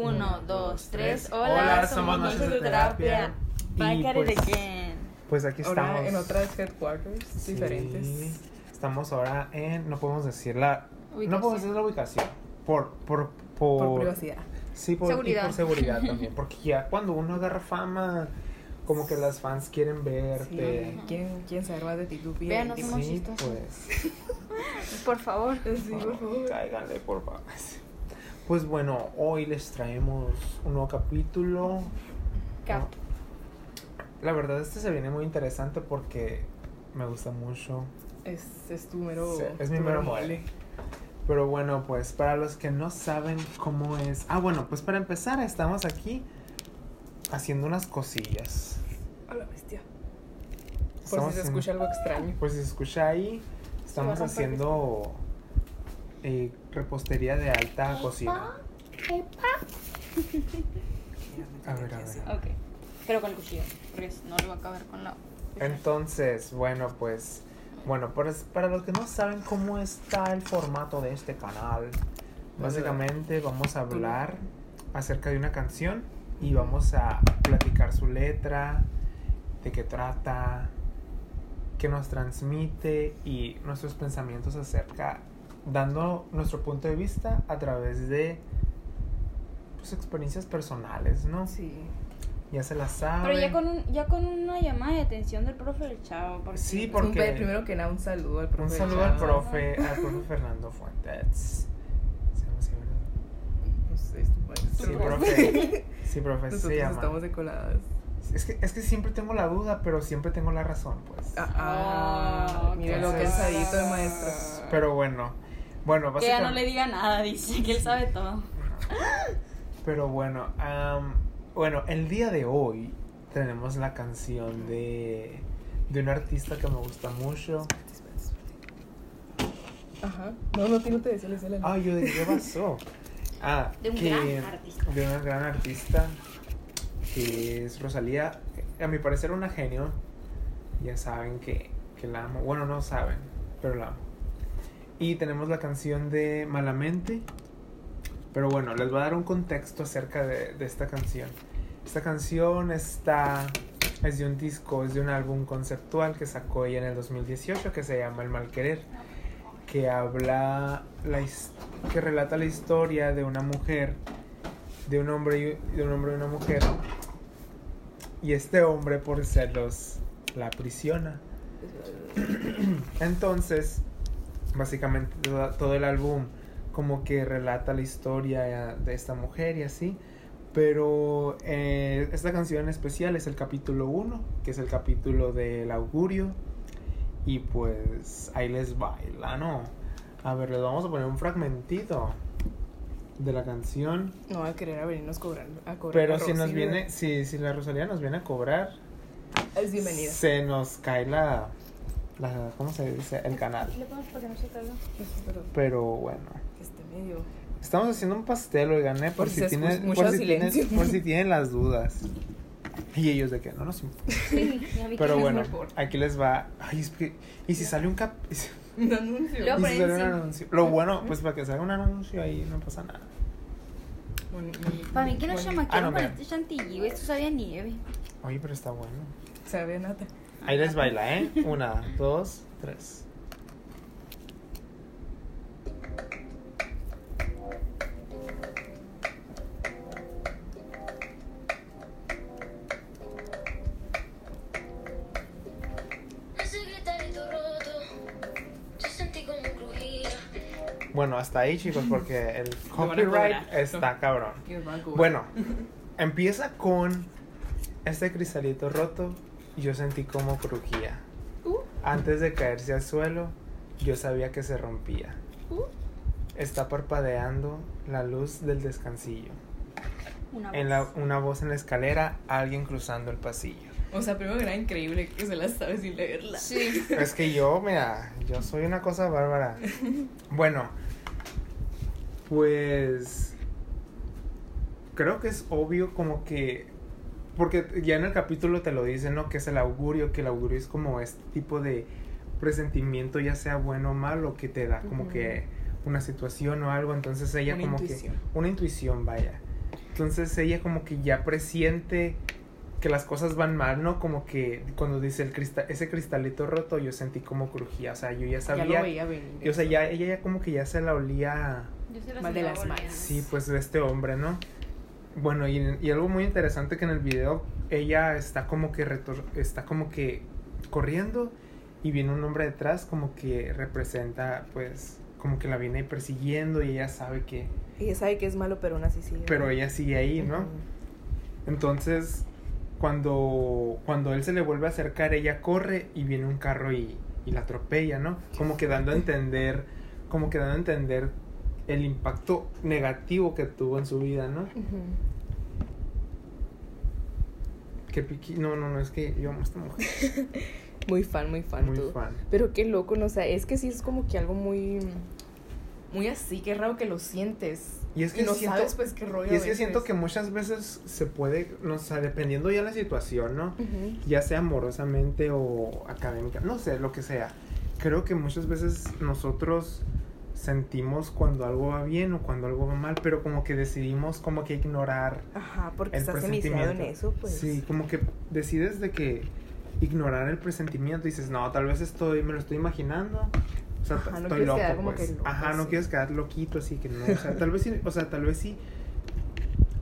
Uno, dos, tres. Hola, Hola, somos somos Noches de de Terapia. Y Back at it pues, again. Pues aquí Ahora estamos. en otras headquarters Sí, diferentes. Estamos ahora en. No podemos decir la. Ubicación. No podemos decir la ubicación. Por. Por. Por, Por privacidad. Sí, por y Seguridad. por seguridad también. Porque ya cuando uno agarra fama, como que las fans quieren Sí, verte. ¿quién, ¿Quién sabe más de ti? No somos Sí, pues. Por favor. Sí, por favor. Cáiganle, por favor. Pues bueno, hoy les traemos un nuevo capítulo. Cap. La verdad, este se viene muy interesante porque me gusta mucho. Es, es tu mero. Sí, es mi mero mole. Pero bueno, pues para los que no saben cómo es. Ah, bueno, pues para empezar, estamos aquí haciendo unas cosillas. A la bestia. Por Estamos si se escucha algo extraño. Pues si se escucha ahí, estamos haciendo eh, repostería de alta cocina. A ver, a ver. Ok. Pero con el cuchillo. Porque no le va a caber con la. Entonces, bueno, pues, bueno, para, para los que no saben cómo está el formato de este canal, básicamente vamos a hablar acerca de una canción y vamos a platicar su letra, de qué trata, qué nos transmite y nuestros pensamientos acerca, dando nuestro punto de vista a través de pues, experiencias personales, ¿no? Sí. Ya se las saben. Pero ya con, un, ya con una llamada de atención del profe del chavo. Porque Sí, porque- primero que nada, un saludo al profe. Un del saludo al profe, al profe Fernando Fuentes. Se llama así, ¿verdad? Pues es tu. Sí, profe. Sí, profe, Nosotros se llama. estamos de coladas. Es que, es que siempre tengo la duda, pero siempre tengo la razón, pues. Ah, ah, Ah, mira lo entonces- cansadito de maestro. Pero bueno. Bueno, Que ya no básicamente. le diga nada, dice que él sabe todo. Pero bueno, am, bueno, el día de hoy tenemos la canción de, de un artista que me gusta mucho. Ajá. No, no, no te decía, le decía la Ah, yo de qué pasó. Ah, De un que- gran artista. De una gran artista que es Rosalía. A mi parecer una genio. Ya saben que, que la amo. Bueno, no saben, pero la amo. Y tenemos la canción de Malamente. Pero bueno, les voy a dar un contexto acerca de, esta canción. Esta canción está, es de un disco, es de un álbum conceptual que sacó ella en el 2018 que se llama El Mal Querer. Que habla, la, que relata la historia de una mujer, de un hombre y, de un hombre y una mujer. Y este hombre por celos la aprisiona. Entonces, básicamente todo, todo el álbum como que relata la historia de esta mujer y así. Pero eh, esta canción en especial es el capítulo 1, que es el capítulo del augurio. Y pues ahí les baila, ¿no? A ver, les vamos a poner un fragmentito de la canción. No va a querer a venirnos. A cobrar Pero a si nos viene, si, si la Rosalía nos viene a cobrar, Es bienvenida. se nos cae la, la ¿cómo se dice? El canal. Le se caiga. Pero Pero bueno. que esté medio. Estamos haciendo un pastel, oigan, ¿eh? Por, Por si si tienen, por, si tienen, por si tienen las dudas. Y ellos de que no nos importa. Sí, Pero bueno, aquí les va. Ay, es que. Y si sale un cap. Y si Un anuncio. Luego- sale un anuncio. Lo bueno, pues para que salga un anuncio ahí no pasa nada. Para mí que los chamaqueros Ah, no, este chantilly, esto sabía nieve. Oye, pero está bueno. Sabe a nata. Ahí les baila, ¿eh? Una, dos, tres. Ese gritarito roto, yo sentí como crujía. Bueno, hasta ahí, chicos, porque el copyright está cabrón. Bueno, empieza con este cristalito roto. Yo sentí como crujía. Uh. Antes de caerse al suelo, yo sabía que se rompía. Uh. Está parpadeando la luz del descansillo. Una En la, voz. una voz en la escalera, alguien cruzando el pasillo. O sea, primero que era increíble que se la sabe sin leerla. Sí. Es que yo, mira, yo soy una cosa bárbara. Bueno, pues creo que es obvio como que porque ya en el capítulo te lo dicen, ¿no? Que es el augurio, que el augurio es como este tipo de presentimiento, ya sea bueno o malo, que te da como que una situación o algo, entonces ella Una como intuición. que una intuición, vaya, Entonces ella como que ya presiente que las cosas van mal, ¿no? Como que cuando dice el cristal, ese cristalito roto, yo sentí como crujía, o sea, yo ya Ya sabía. lo veía venir. y, o sea, ya, ella ya como que ya se la olía, Yo se las Mal de las manos. sí, pues de este hombre, ¿no? Bueno, y, y algo muy interesante que en el video ella está como que retor- está como que corriendo y viene un hombre detrás como que representa pues como que la viene persiguiendo y ella sabe que Ella sabe que es malo, pero aún así sigue. pero ella sigue ahí, ¿no? Entonces, cuando, cuando él se le vuelve a acercar, ella corre y viene un carro y, y la atropella, ¿no? Como que dando a entender, como que dando a entender el impacto negativo que tuvo en su vida, ¿no? Ujú. Que piqui, no, no, no, es que yo amo a esta mujer, Muy fan, muy fan muy tú. fan. Pero qué loco, ¿no? O sea, es que sí es como que algo muy... Muy así, qué raro que lo sientes. Y es que no siento- sabes, pues, qué rollo. Y es que siento que muchas veces se puede, no sé, dependiendo ya la situación, ¿no? Ya sea amorosamente o académica, no sé, lo que sea. Creo que muchas veces nosotros sentimos cuando algo va bien o cuando algo va mal, pero como que decidimos como que ignorar Ajá, porque el estás iniciado en presentimiento. eso, pues. Sí, como que decides de que ignorar el presentimiento, dices, no, tal vez estoy, me lo estoy imaginando. O sea, Ajá, estoy loco, quedar como pues. que loco, Ajá, no sí. quieres quedar loquito, así que no. O sea, tal vez sí, o sea, tal vez sí.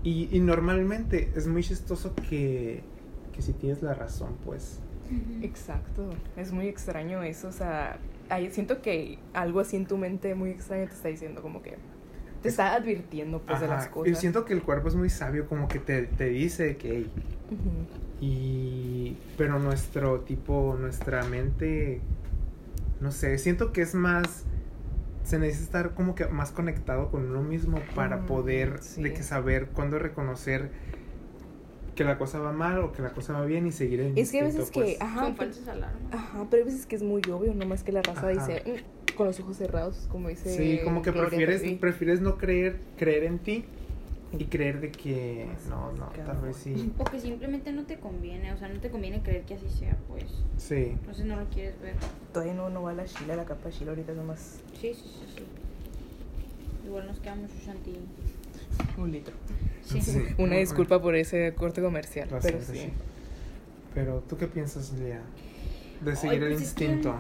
Y, y normalmente es muy chistoso que, que si tienes la razón, pues. Exacto. Es muy extraño eso, o sea, ahí siento que algo así en tu mente muy extraño te está diciendo como que te está advirtiendo pues de las cosas. siento que el cuerpo es muy sabio, como que te, te dice que. Y. Pero nuestro tipo, nuestra mente. No sé, siento que es más. Se necesita estar como que más conectado con uno mismo para poder sí. de que saber cuándo reconocer que la cosa va mal o que la cosa va bien y seguir el Es que a veces que, pues. ajá, Son pero- falsas alarmas. ajá, pero hay veces que es muy obvio, nomás que la raza Ajá. dice "Mm", con los ojos cerrados, como dice Sí, como que prefieres, prefieres no creer, creer en ti y creer de que no, no, tal vez sí. O que simplemente no te conviene, o sea, no te conviene creer que así sea, pues. Sí. Entonces no lo quieres ver. Todavía no, no va la chila, la capa chila ahorita nomás Sí, sí, sí, sí. Igual nos quedamos Shanti. un litro. Sí. Sí. Una disculpa por ese corte comercial, pero sí. sí. Pero, ¿tú qué piensas, Lía? De seguir Ay, el pues es que- instinto.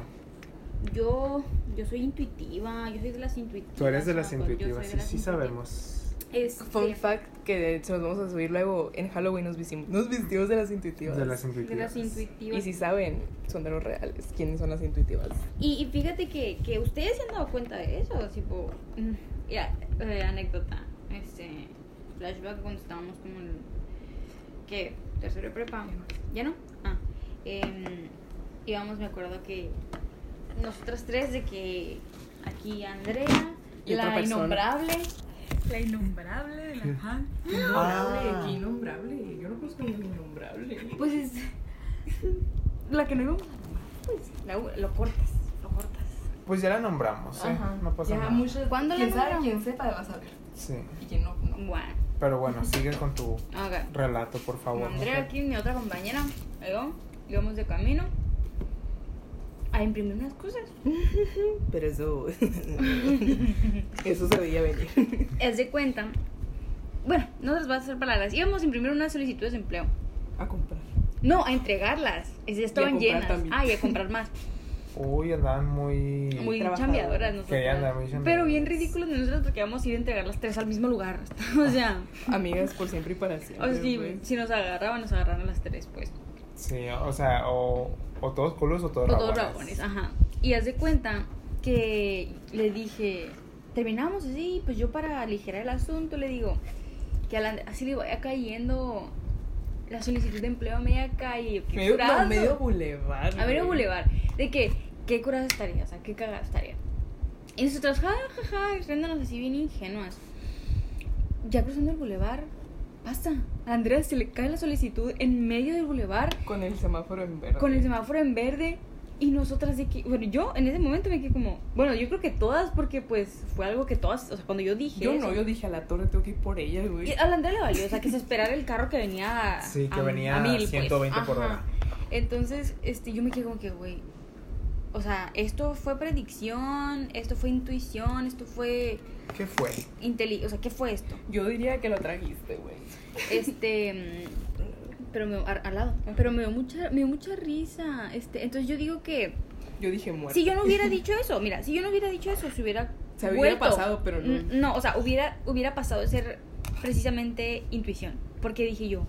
Yo, yo soy intuitiva, yo soy de las intuitivas. Tú eres de las intuitivas, sí, de las sí intuitivas. sabemos. Este, Fun fact que se los vamos a subir luego en Halloween nos vestimos, nos vestimos de las intuitivas. De las de intuitivas. las intuitivas. Y si saben, son de los reales. ¿Quiénes son las intuitivas? Y, y fíjate que, que ustedes se han dado cuenta de eso, tipo, mm, ya, eh, anécdota, este, flashback cuando estábamos como en, ¿qué? Tercero de prepa, ¿ya no? Ah, em, íbamos, me acuerdo que nosotras tres, de que aquí Andrea, Y la innombrable, La innombrable de la Han. Ah. Innombrable, innombrable. Yo no conozco ningún innombrable. pues es la que no íbamos a pues, la- lo cortas, lo cortas. Pues ya la nombramos, ¿eh? Ajá. No pasa ya, nada. muchos. ¿Cuándo la nombramos? Quien sepa va a saber. Sí. Y quien no, no. Bueno, Pero bueno, sigue con tu ok. relato, por favor. Andrea mujer. aquí, mi otra compañera, yo, íbamos de camino a imprimir unas cosas. Pero eso. eso se veía venir. Es de cuenta, bueno, no les voy a hacer palabras, íbamos a imprimir unas solicitudes de empleo. A comprar. No, a entregarlas. Estaban comprar llenas. también. Ah, y a comprar más. Uy, andaban muy. Muy chambeadoras. Querían andar muy chambeadoras. Pero bien ridículos de nosotros porque íbamos a ir a entregar las tres al mismo lugar. o sea, Amigas por siempre y para o siempre. sea, si, nos agarraban, nos agarraron a las tres, pues. Sí, o sea, o, o todos culos o todos O todos rabones. rabones, ajá. Y haz de cuenta que le dije, terminamos así, pues yo para aligerar el asunto le digo que a la- así le vaya cayendo la solicitud de empleo a media calle. Medio, no, medio bulevar. A medio bulevar. De que, qué curada estaría, o sea, qué cagada estaría. Y nosotros, ja, ja, ja, riéndonos así bien ingenuas. Ya cruzando el bulevar, pasa. A Andrea se le cae la solicitud en medio del bulevar Con el semáforo en verde. con el semáforo en verde y nosotras de que, bueno, yo en ese momento me quedé como, bueno, yo creo que todas porque pues fue algo que todas, o sea, cuando yo dije Yo eso, no, yo dije a la torre tengo que ir por ella, güey. y a la Andrea le valió, o sea, que se esperara el carro que venía a, Sí, que a- venía a mil, pues. 120 por Ajá. hora. Entonces, este, yo me quedé como que, güey, o sea, esto fue predicción, esto fue intuición, esto fue ¿Qué fue? inteli o sea, ¿qué fue esto? Yo diría que lo trajiste, güey. Este, mm, pero me al, al lado, pero me dio mucha me dio mucha risa, este, entonces yo digo que Yo dije muerto. si yo no hubiera dicho eso, mira, si yo no hubiera dicho eso, se hubiera Se hubiera vuelto- pasado, pero no. No, o sea, hubiera hubiera pasado de ser precisamente intuición, porque dije yo,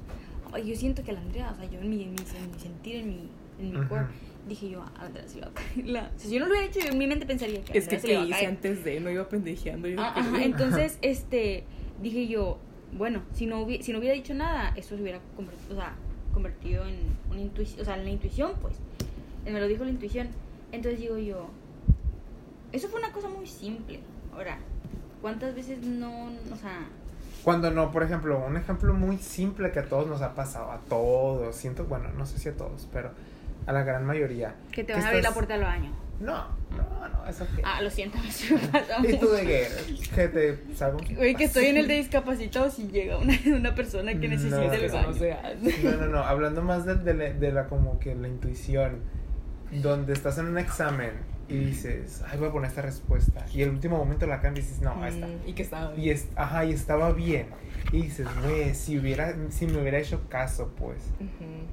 "Ay, yo siento que la Andrea, o sea, yo en mi, en mi, en mi sentir, en mi en mi cuerpo, dije yo, a Andrea se le va a caer la... Si yo no lo hubiera hecho, yo en mi mente pensaría que Es que te hice antes de, no iba pendejeando. Yo Ah, ajá, entonces, este, dije yo, bueno, si no, hubi- si no hubiera dicho nada, eso se hubiera convertido, o sea, convertido en una intuición, o sea, en la intuición, pues. Él me lo dijo la intuición. Entonces digo yo, eso fue una cosa muy simple. Ahora, ¿cuántas veces no, o sea, Cuando no, por ejemplo, un ejemplo muy simple que a todos nos ha pasado, a todos, siento, bueno, no sé si a todos, pero a la gran mayoría. que te van a abrir la puerta del baño? No, no, no, eso que... Ah, lo siento, me pasa ¿Y tú de qué? Que te un- Güey, que estoy en el de discapacitados y llega una, una persona que No, necesita el eso baño. no. No, no, no, hablando más de, de la, de la como que la intuición, donde estás en un examen y dices, ay, voy a poner esta respuesta, y el último momento la cambias y dices, no, esta. Mm, Y que estaba Y, es, ajá, y estaba bien. Y dices, güey, si, hubiera, si me hubiera hecho caso, pues. Ujú.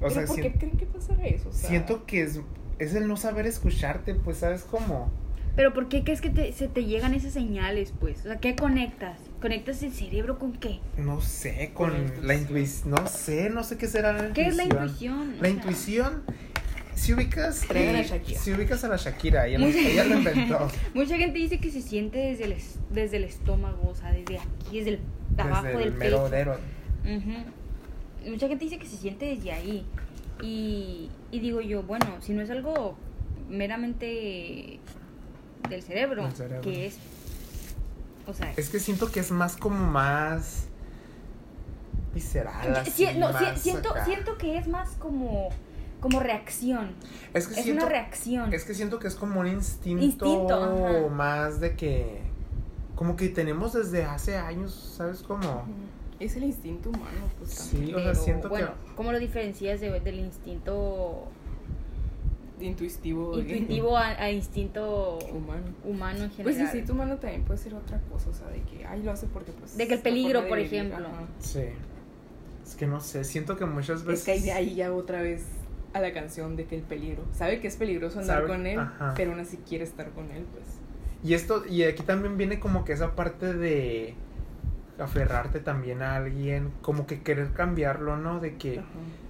O ¿Pero sea, por si- qué creen que pasará eso? O sea, siento que es, es el no saber escucharte, pues, ¿sabes cómo? Pero ¿por qué crees que te, se te llegan esas señales, pues? O sea, ¿qué conectas? ¿Conectas el cerebro con qué? No sé, con Con la intuición. No sé, no sé qué será la ¿Qué es la intuición. intuición? O La sea, intuición, si ubicas, a eh, Shakira. si ubicas a la Shakira, ella, Muy- ella lo inventó. Mucha gente dice que se siente desde el, es- desde el estómago, o sea, desde aquí, desde el abajo Desde del el mero pecho. dero. Ujú. Mucha gente dice que se siente desde ahí. Y, y digo yo, bueno, si no es algo meramente del cerebro, cerebro. que es... O sea, Es que siento que es más como más visceral. No, siento, acá. siento que es más como, como reacción. Es que Es siento, una reacción. Es que siento que es como un instinto, Instinto, más de que. Como que tenemos desde hace años, ¿sabes cómo? Es el instinto humano, pues Sí, también. o sea, Pero, siento bueno, ¿cómo lo diferencias de- del instinto Intuitivo. intuitivo a, a instinto Humano. humano en Pues general? el instinto humano también puede ser otra cosa, o sea, de que, ay, lo hace porque pues... De que el peligro, por ejemplo. ajá. que. Sí. Es que no sé, siento que muchas veces. Es que ahí de ahí ya otra vez a la canción de que el peligro. Sabe que es peligroso andar Sabe- con él, ajá. pero aún así quiere estar con él, pues. Y esto, y aquí también viene como que esa parte de aferrarte también a alguien, como que querer cambiarlo, ¿no? De que.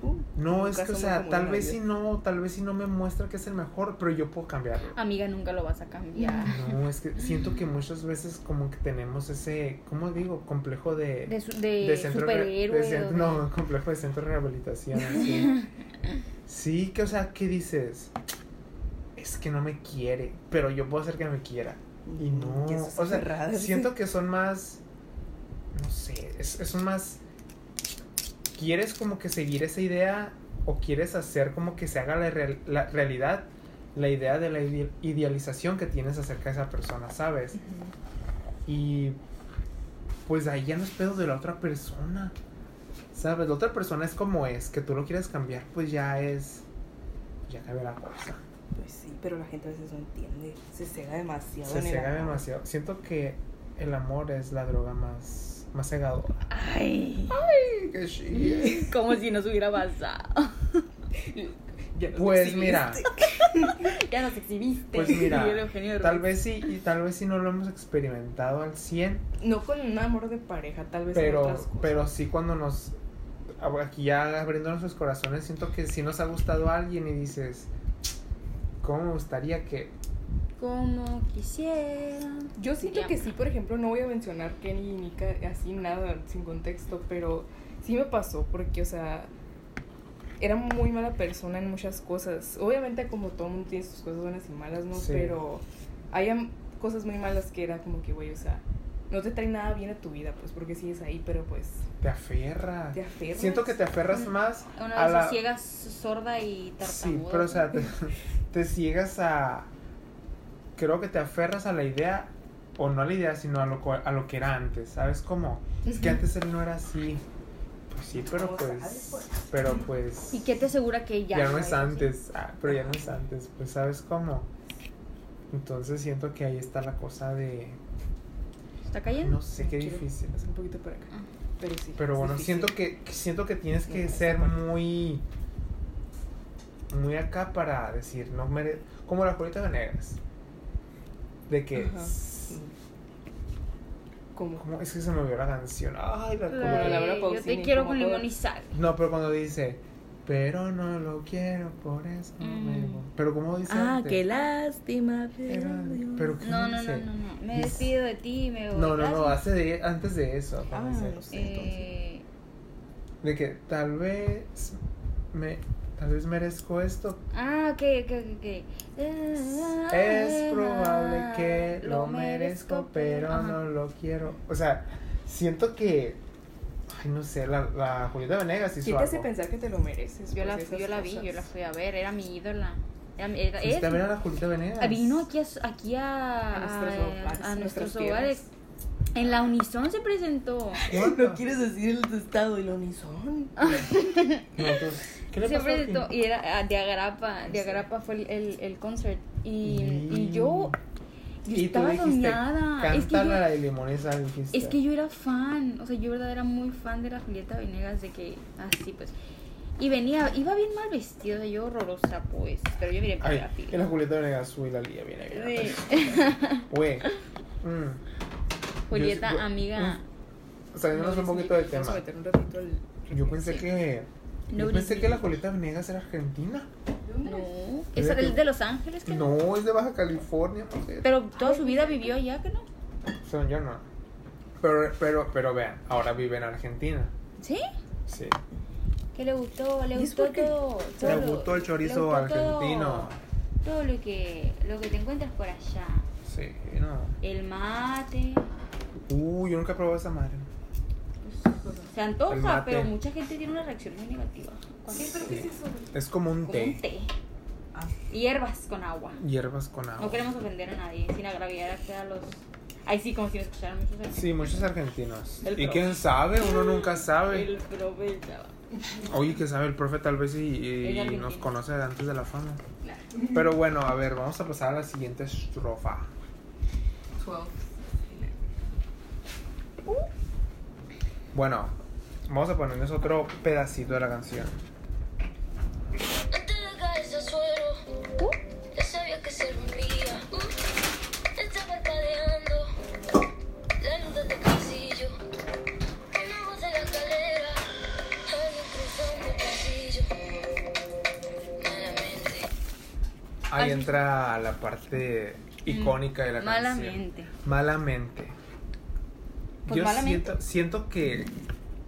Uh, no es que, o sea, tal vez si no, tal vez si no me muestra que es el mejor, pero yo puedo cambiarlo. Amiga, nunca lo vas a cambiar. No, es que siento que muchas veces como que tenemos ese, ¿cómo digo? Complejo de... De, su- de, de centro superhéroe. de centro- no, complejo de centro de rehabilitación. así. sí, que o sea, ¿qué dices? Es que no me quiere, pero yo puedo hacer que me quiera. Y no, eso es o sea, siento que son más, no sé, es, es más, quieres como que seguir esa idea o quieres hacer como que se haga la, real- la realidad la idea de la ide- idealización que tienes acerca de esa persona, ¿sabes? Y pues ahí ya no es pedo de la otra persona. ¿Sabes? La otra persona es como es, que tú lo quieres cambiar, pues ya es. Ya cambia la cosa. Pues sí, pero la gente a veces no entiende. Se cega demasiado. Se en el cega amor. demasiado. Siento que el amor es la droga más, más cegadora. Ay, Ay, qué chille. como si nos hubiera pasado. Ya nos Pues exhibiste. mira, ya nos exhibiste. pues mira, tal vez sí, y tal vez sí no lo hemos experimentado al 100, No con un amor de pareja, tal vez pero, otras cosas. pero sí cuando nos aquí ya abriendo nuestros corazones siento que sí nos ha gustado a alguien y dices cómo me gustaría que Como quisiera. Yo siento que sí, por ejemplo, no voy a mencionar Kenny y Nika así nada sin contexto, pero sí me pasó porque, o sea, era muy mala persona en muchas cosas. Obviamente como todo mundo tiene sus cosas buenas y malas, ¿no? Sí. Pero hay am- cosas muy malas que era como que, güey, o sea, no te trae nada bien a tu vida, pues porque sigues ahí, pero pues te aferra te aferras. siento que te aferras Mm, más Una a vez la ciega, sorda y tartamuda. sí pero o sea te, te ciegas a creo que te aferras a la idea o no a la idea sino a lo, a lo que era antes sabes cómo es que antes él no era así Pues sí, pero ¿Cómo pues. sabes, pues? Pero pues. ¿Y qué te asegura que ya? ya no es antes. Ah, pero ya no es antes. Pues sabes cómo. Entonces siento que ahí está la cosa de. ¿Está cayendo? No sé qué Quiero difícil. hacer un poquito para acá. Ah. Pero sí. Pero es bueno, difícil. siento que siento que tienes que ser muy muy acá para decir, no mere como la Julieta Venegas. De que. ¿Cómo? ¿Cómo? Es que se me olvidó la canción. Ay, la Ay, Julieta. Laura yo te quiero con limón y sal. No, pero cuando dice, pero no lo quiero, por eso no me Mm. voy". Pero como dice Ah, antes? qué lástima. Pero, pero ¿qué No, no, dice? no, no, no. Me despido de ti y me voy. No, no, no, hace de, antes de eso. Ah, entonces. Eh, De que tal vez me tal vez merezco esto. ah, ok, ok, ok. Es probable que lo merezco, pero Ajá. no lo quiero. O sea, siento que ay, no sé, la, la Julieta Venegas hizo ¿Qué te hace algo. pensar que te lo mereces? Yo la, pues, yo la vi, yo la fui a ver, era mi ídola. Era, era, ¿Fuiste a ver a la Julieta Venegas? Ah, Vino aquí a, aquí a, A nuestros hogares, a a nuestros nuestras hogares. En la Unison se presentó. What? ¿No quieres decir el estado y la unison? No, ¿Qué le Se pasó Kim? y era ah, de Agrapa. De Agrapa fue el, el, el concert. Y, y yo, yo Y tú estaba soñada. Es que, yo, de y sal", dijiste. es que yo era fan. O sea, yo verdad era muy fan de la Julieta Venegas. De que así pues. Y venía, iba bien mal vestida, yo horrorosa, pues. Pero yo miré en Ay, primera y la fila. Julieta Venegas, uy, la lía viene bien. Sí. Güey. mm, Julieta, Yo- yo- amiga. Saliéndonos un poquito del tema. a meter un ratito al... Yo pensé que. Yo No, pensé que la Julieta Venegas era argentina. No, Es de que- el de Los Ángeles, que no. No, es de Baja California, mujer. Pero toda su vida vivió allá, que no. Según yo no. Pero, pero, pero vean, ahora vive en Argentina. ¿Sí? Sí. ¿Qué le gustó? Le ¿Y gustó todo. Le gustó el chorizo gustó argentino. Todo, lo que lo que te encuentras por allá. Sí, no. El mate. Uy, yo nunca he probado esa madre. Se antoja, pero mucha gente tiene una reacción muy negativa. ¿Qué? ¿Pero qué es eso? Es como un Como té. un té. Ah. Hierbas con agua. Hierbas con agua. No queremos ofender a nadie, sin agraviar a los. Ay, sí, como si nos escucharan muchos argentinos. Sí, muchos argentinos. El y profe. quién sabe, uno nunca sabe. El profe ya va. Oye, que sabe el profe tal vez y, y nos conoce antes de la fama. Claro. Pero bueno, a ver, vamos a pasar a la siguiente estrofa. 12. Bueno, vamos a ponerles otro pedacito de la canción. Ahí entra la parte icónica de la canción. Malamente. Malamente. Pues Yo malamente. Siento, siento que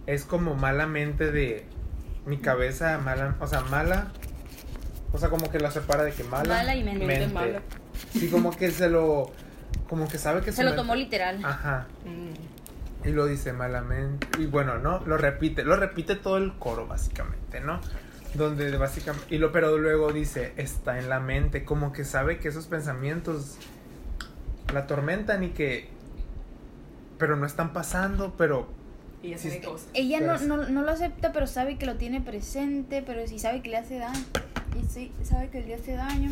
es como malamente de mi cabeza, mala, o sea, mala. O sea, como que la separa de que mala. Mala y mente. Mente mala. Sí, como que se lo. Como que sabe que Se lo mente- tomó literal. Ajá. Mm. Y lo dice malamente. Y bueno, ¿no? Lo repite. Lo repite todo el coro, básicamente, ¿no? Donde básicamente. Y lo, pero luego dice, está en la mente. Como que sabe que esos pensamientos la atormentan y que. Pero no están pasando, pero. Y ya Sí, se está- cosas. Ella no, Pero- no, no lo acepta, pero sabe que lo tiene presente, pero sí sabe que le hace daño. Y sí, sabe que le hace daño.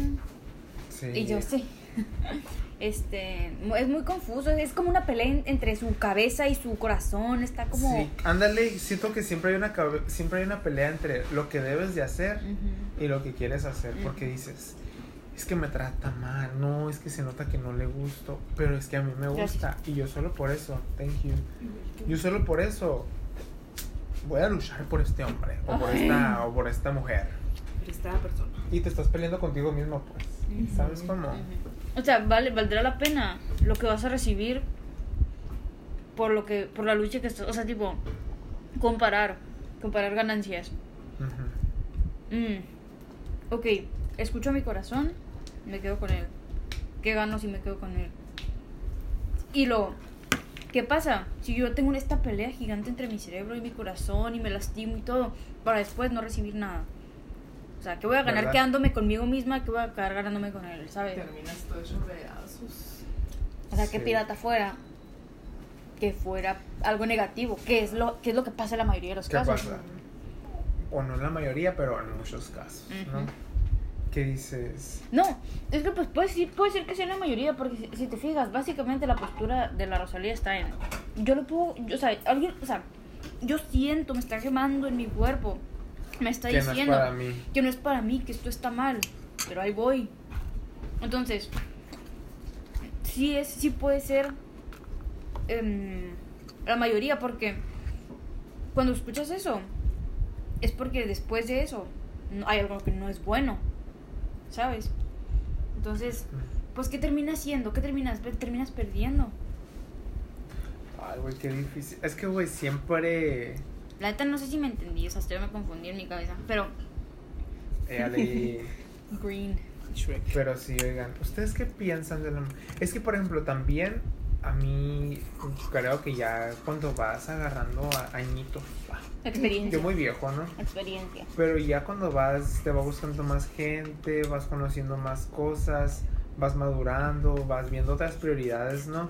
Sí. Y yo sé. Este, mu- es muy confuso, es como una pelea en- entre su cabeza y su corazón, está como... Sí, ándale, siento que siempre hay una cabe- siempre hay una pelea entre lo que debes de hacer y lo que quieres hacer, porque dices, es que me trata mal, no, es que se nota que no le gusto, pero es que a mí me Gracias. gusta y yo solo por eso, thank you. Yo solo por eso voy a luchar por este hombre o por Ay. esta o por esta mujer. Pero esta persona. Y te estás peleando contigo mismo, pues. Ujú. ¿Sabes cómo? O sea, vale, valdrá la pena lo que vas a recibir por lo que, por la lucha que estás, o sea, tipo, comparar, comparar ganancias. Ujú. Mm. Ok, escucho a mi corazón, me quedo con él. ¿Qué gano si me quedo con él? Y lo, ¿qué pasa? Si yo tengo esta pelea gigante entre mi cerebro y mi corazón y me lastimo y todo, para después no recibir nada. O sea, ¿qué voy a ganar ¿Verdad? quedándome conmigo misma? ¿Qué voy a acabar ganándome con él? ¿Sabes? Terminas todo hecho pedazos. O sea, qué Sí. pirata fuera. que fuera algo negativo, que es lo, que es lo que pasa en la mayoría de los ¿Qué casos. pasa? O no en la mayoría, pero en muchos casos, ¿no? ¿Qué dices? No, es que pues puede ser, puede ser que sea la mayoría, porque si, si te fijas, básicamente la postura de la Rosalía está en. Yo lo puedo. Yo, o sea, alguien. O sea, yo siento, me está quemando en mi cuerpo. Me está Que no es diciendo para mí. que no es para mí, que esto está mal. Pero ahí voy. Entonces, sí, es, sí puede ser em, la mayoría, porque cuando escuchas eso, es porque después de eso hay algo que no es bueno. ¿Sabes? Entonces, pues, ¿qué terminas haciendo? ¿Qué terminas? Terminas perdiendo. Ay, güey, qué difícil. Es que, güey, siempre... La neta no sé si me entendí, o sea, estoy me confundí en mi cabeza. Pero, eh, ale- green. Shrek. Pero sí, oigan, ¿ustedes qué piensan de la... Es que, por ejemplo, también a mí creo que ya cuando vas agarrando a- añitos, Experiencia. yo muy viejo, ¿no? Experiencia. Pero ya cuando vas, te va gustando más gente, vas conociendo más cosas, vas madurando, vas viendo otras prioridades, ¿no?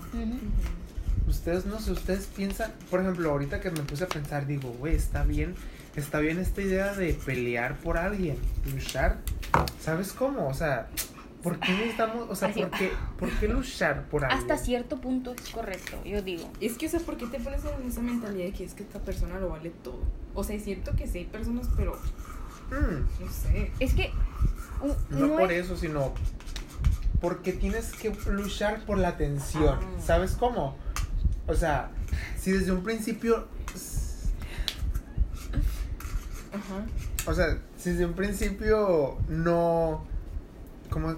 Ustedes, no sé, ustedes piensan, por ejemplo, ahorita que me puse a pensar, digo, güey, está bien, está bien esta idea de pelear por alguien, luchar, ¿sabes cómo? O sea, ¿por qué necesitamos, o sea, Así. por qué, por qué luchar por alguien? Hasta cierto punto es correcto, yo digo. Es que, o sea, ¿por qué te pones en esa mentalidad de que es que esta persona lo vale todo? O sea, es cierto que sí hay personas, pero Mm, no sé. Es que. no, no por es- eso, sino porque tienes que luchar por la atención, Ah. ¿sabes cómo? O sea, si desde un principio Ajá. O sea, si desde un principio no. Como.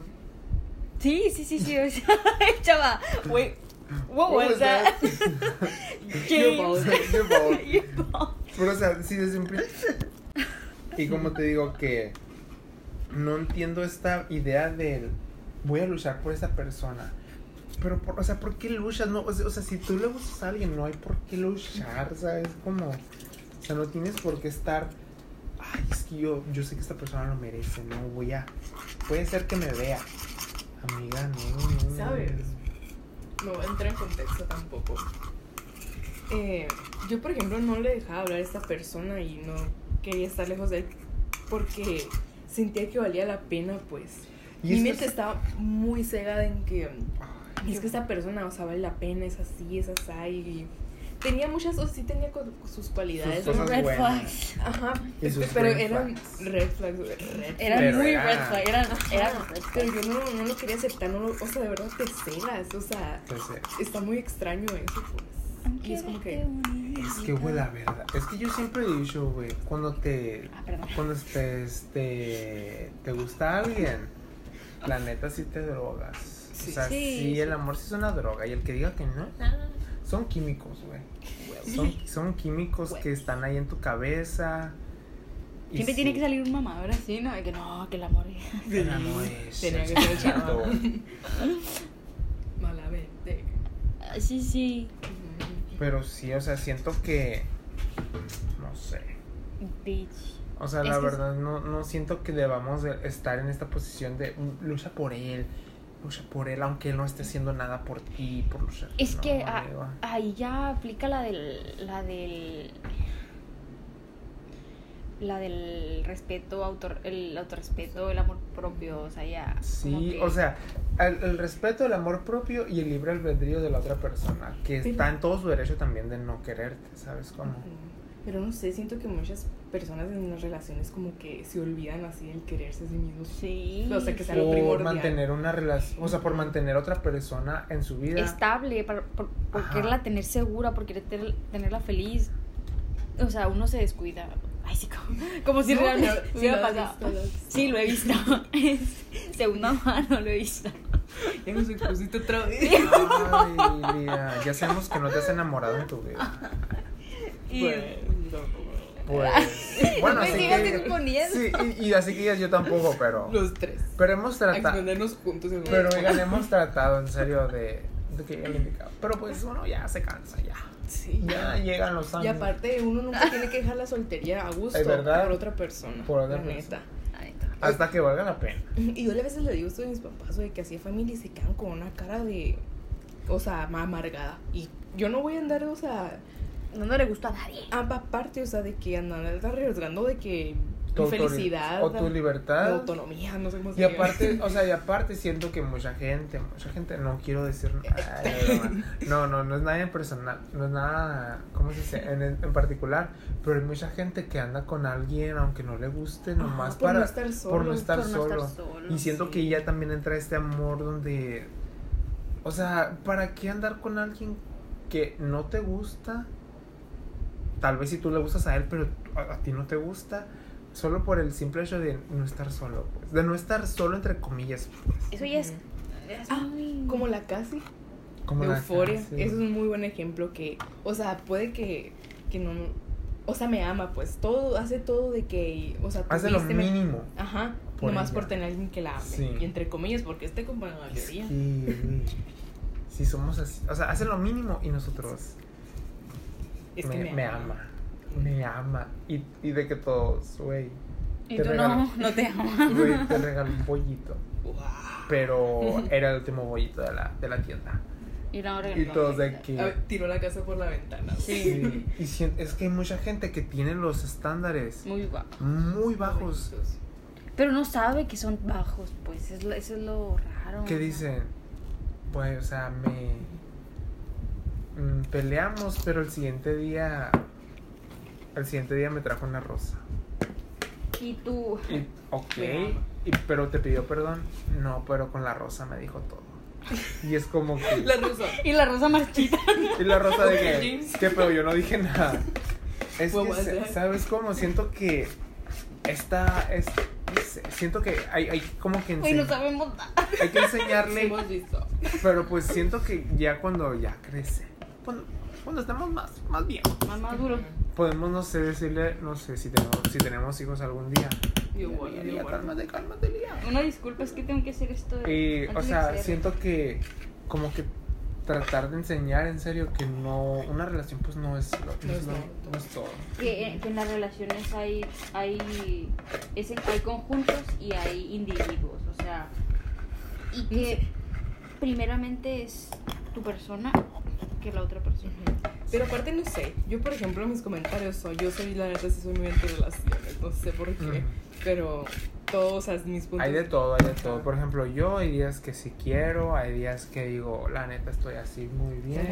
Sí, sí, sí, sí. O sea, chava, wait. What What was was that? You're bold. You're bold. Pero, o sea, si desde un principio. Y como te digo que. No entiendo esta idea del. Voy a luchar por esa persona. Pero, por, o sea, ¿por qué luchas? No, o sea, o sea, si tú le gustas a alguien, no hay por qué luchar, ¿sabes? Como. O sea, no tienes por qué estar. Ay, es que yo, yo sé que esta persona lo merece, no voy a. Puede ser que me vea. Amiga, no. no, ¿Sabes? no. No voy a entrar en contexto tampoco. Eh, yo, por ejemplo, no le dejaba hablar a esta persona y no quería estar lejos de él porque sentía que valía la pena, pues. Y Mi mente es- estaba muy cegada en que Ay, es que esta persona, o sea, vale la pena, es así, es así. Y tenía muchas, o sí tenía sus cualidades. Sus Red buenas. flags. Ajá, pero red eran flags. red flags, güey, red Eran Pero muy era- red flags. Eran, Ajá, eran red pero yo no, no lo quería aceptar, no lo, o sea, de verdad te cegas, o sea, está muy extraño eso, pues. Y es como que, Es que, güey, la verdad. Es que yo siempre he dicho, güey, cuando te. Ah, perdón. Cuando te, te, te gusta alguien, la neta sí te drogas. Sí. o sea, sí, Sí, sí. el amor sí es una droga. Y el que diga que no, son químicos, güey. Son, son químicos que están ahí en tu cabeza. Siempre tiene sí, que salir un mamador así, ¿no? De que no, que el amor. El amor es Tenía que el ser el chato. Mala vete. Ah, Sí, sí. Pero sí, o sea, siento que. No sé. Bitch. O sea, Es la verdad, no, no siento que debamos de estar en esta posición de lucha por él, lucha por él, aunque él no esté haciendo nada por ti, por luchar. Es No, que ah, amigo. ahí ya aplica la del. La del. La del respeto, autor, el autorrespeto, el amor propio, o sea, ya. Sí, que- o sea, el, el respeto, el amor propio y el libre albedrío de la otra persona, que Pero- está en todo su derecho también de no quererte, ¿sabes cómo? Pero no sé, siento que muchas personas en las relaciones como que se olvidan así del quererse a sí mismos. Sí. O sea, que sea lo Por primordial. mantener una relación, o sea, por mantener otra persona en su vida. estable, por, por, quererla tener segura, por querer ter- tenerla feliz. O sea, uno se descuida. Ay, sí, como, como si No, realmente pero sí me lo has pasa. visto, lo has visto. Sí, lo he visto. Segunda mano lo he visto. Ya nos expusiste otra vez. Ay, Lía, ya sabemos que no te has enamorado en tu vida. Y- Pues, No bueno, me así que. exponiendo. Sí, y, y así que yo tampoco, pero. Los tres. Pero hemos tratado. juntos en Pero oigan, hemos tratado en serio de, de que ya lo indicaba. Pero pues uno ya se cansa, ya. Sí. Ya llegan los Y años. aparte, uno nunca tiene que dejar la soltería a gusto Es verdad. por otra persona. Por otra la persona. neta. Hasta que valga la pena. Y yo a veces le digo esto a mis papás, de que hacía familia y se quedan con una cara de. o sea, más amargada. Y yo no voy a andar, o sea, No, no le gusta a nadie. aparte, o sea, de que andar arriesgando de que Tu felicidad, o tu libertad. autonomía, no sé cómo se Y diga. aparte, o sea, y aparte siento que mucha gente, mucha gente, no quiero decir ay, no, no, no es nada personal, no es nada, ¿cómo se dice? En, en particular, pero hay mucha gente que anda con alguien aunque no le guste, nomás por para, no estar por solo, no estar por no solo. estar solo, y siento sí. que ya también entra este amor donde, o sea, ¿para qué andar con alguien que no te gusta? Tal vez si tú le gustas a él, pero a, a ti no te gusta. Solo por el simple hecho de no estar solo, pues. De no estar solo, entre comillas, pues. Eso ya es. Ah, muy- Como la casi Como la euforia. casi. Eso es un muy buen ejemplo que, o sea, puede que, que no, o sea, me ama, pues todo, hace todo de que, o sea, Hace lo tuviste- me- mínimo. Ajá, por nomás ella. por tener alguien que la ame. Sí. Y entre comillas, porque esté como la mayoría. Sí. Sí, somos así. O sea, hace lo mínimo y nosotros. Es me, que me, me ama. Me ama. Y, y de que todos, güey. Y te tú regalo- no, no te amo. Güey, te regaló un pollito. Wow. Pero era el último bollito de la, de la tienda. Y, la Y todos de que. A ver, tiró la casa por la ventana. Sí. Y sien- es que hay mucha gente que tiene los estándares Muy guapo. muy bajos. Pero no sabe que son bajos, pues. Es lo- eso es lo raro. Que dicen, pues, o sea, me. Mm, peleamos, pero el siguiente día. El siguiente día me trajo una rosa. Y tú. Y, ok, y, pero te pidió perdón. No, pero con la rosa me dijo todo. Y es como que. La rosa. Y la rosa marchita. Y la rosa de que. Que pero yo no dije nada. Es que, ¿sabes cómo? Siento que. Esta. Es, siento que hay, hay como que. Uy, no enseñ- sabemos nada. hay que Sí, enseñarle. hemos visto. Pero pues siento que ya cuando ya crece. Cuando, cuando estemos más, más viejos. Más maduro. Podemos, no sé, decirle. No sé si tenemos, si tenemos hijos algún día. Yo Lía, yo bueno. cálmate, cálmate, Lía. Una disculpa, es que tengo que hacer esto. Y, antes o de sea, que se siento que como que tratar de enseñar en serio que no, una relación pues no es, lo- no es, lo- todo. no es todo. que, que en las relaciones hay hay es en- hay conjuntos y hay individuos o sea y que primeramente es tu persona que la otra persona Pero aparte no sé, yo por ejemplo en mis comentarios soy, yo soy la neta sí soy muy anti relaciones, no sé por qué, Mm. pero todos o sea, mis puntos. Hay de todo, hay de todo. Por ejemplo, yo hay días que sí quiero, hay días que digo, la neta estoy así muy bien.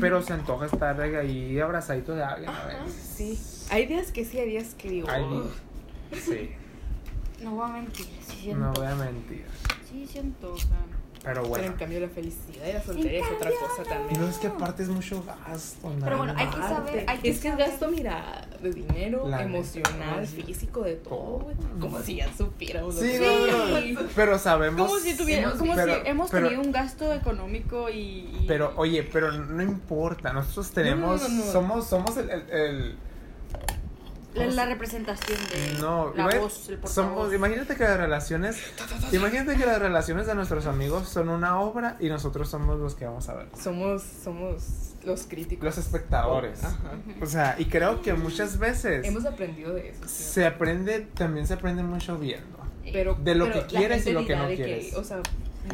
Pero se antoja estar ahí abrazadito de alguien a veces. sí. Hay días que sí, hay días que digo. Hay- "Ugh". sí, no voy a mentir sí no siento voy a mentir. sí siento Pero Pero en bueno. cambio la felicidad y la soltería es otra cosa Y también. no es que aparte es mucho gasto. Pero bueno, hay que saber- hay que es que es gasto, mira, de dinero, La emocional, neta, sí. físico, de todo, güey. Como si ya supiéramos. Sí, no, no, Pero sabemos. como si tuviera como pero- si hemos pero- tenido un gasto económico y, y- Pero, oye, pero no importa. Nosotros tenemos. No, no, no, no. Somos, somos el. el, el- la, ¿cómo la se- representación de no, la güey, voz el somos, imagínate que las relaciones. Imagínate que las relaciones de nuestros amigos son una obra y nosotros somos los que vamos a ver. Somos, somos los críticos. Los espectadores. Ajá. O sea, y creo que muchas veces Hemos aprendido de eso. sí. se aprende, también se aprende mucho viendo. Pero, De lo pero que quieres y lo que no quieres. o sea,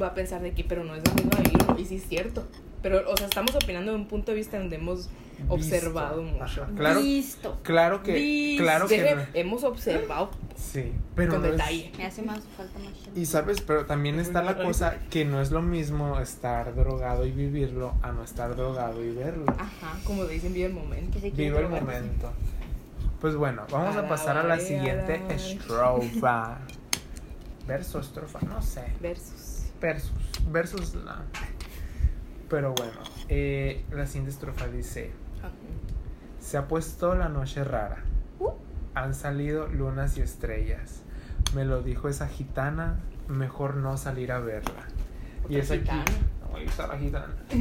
va a pensar de que, pero no es lo mismo vivirlo. Y sí es cierto. Pero, o sea, estamos opinando de un punto de vista donde hemos observado Visto. mucho. Ajá, Claro, listo claro que. Dis- Claro que. deje- no- Hemos observado Sí, pero con no es- detalle. me hace más falta más. Y sabes, pero también está la cosa que no es lo mismo estar drogado y vivirlo a no estar drogado y verlo. Ajá, como dicen, vive el momento. Vivo el momento. Pues bueno, vamos a pasar a la siguiente estrofa. Verso, estrofa, no sé. Versus. Versus. Versus la. Pero bueno, eh, la siguiente estrofa dice: Se ha puesto la noche rara. Han salido lunas y estrellas. Me lo dijo esa gitana, mejor no salir a verla. Y es aquí.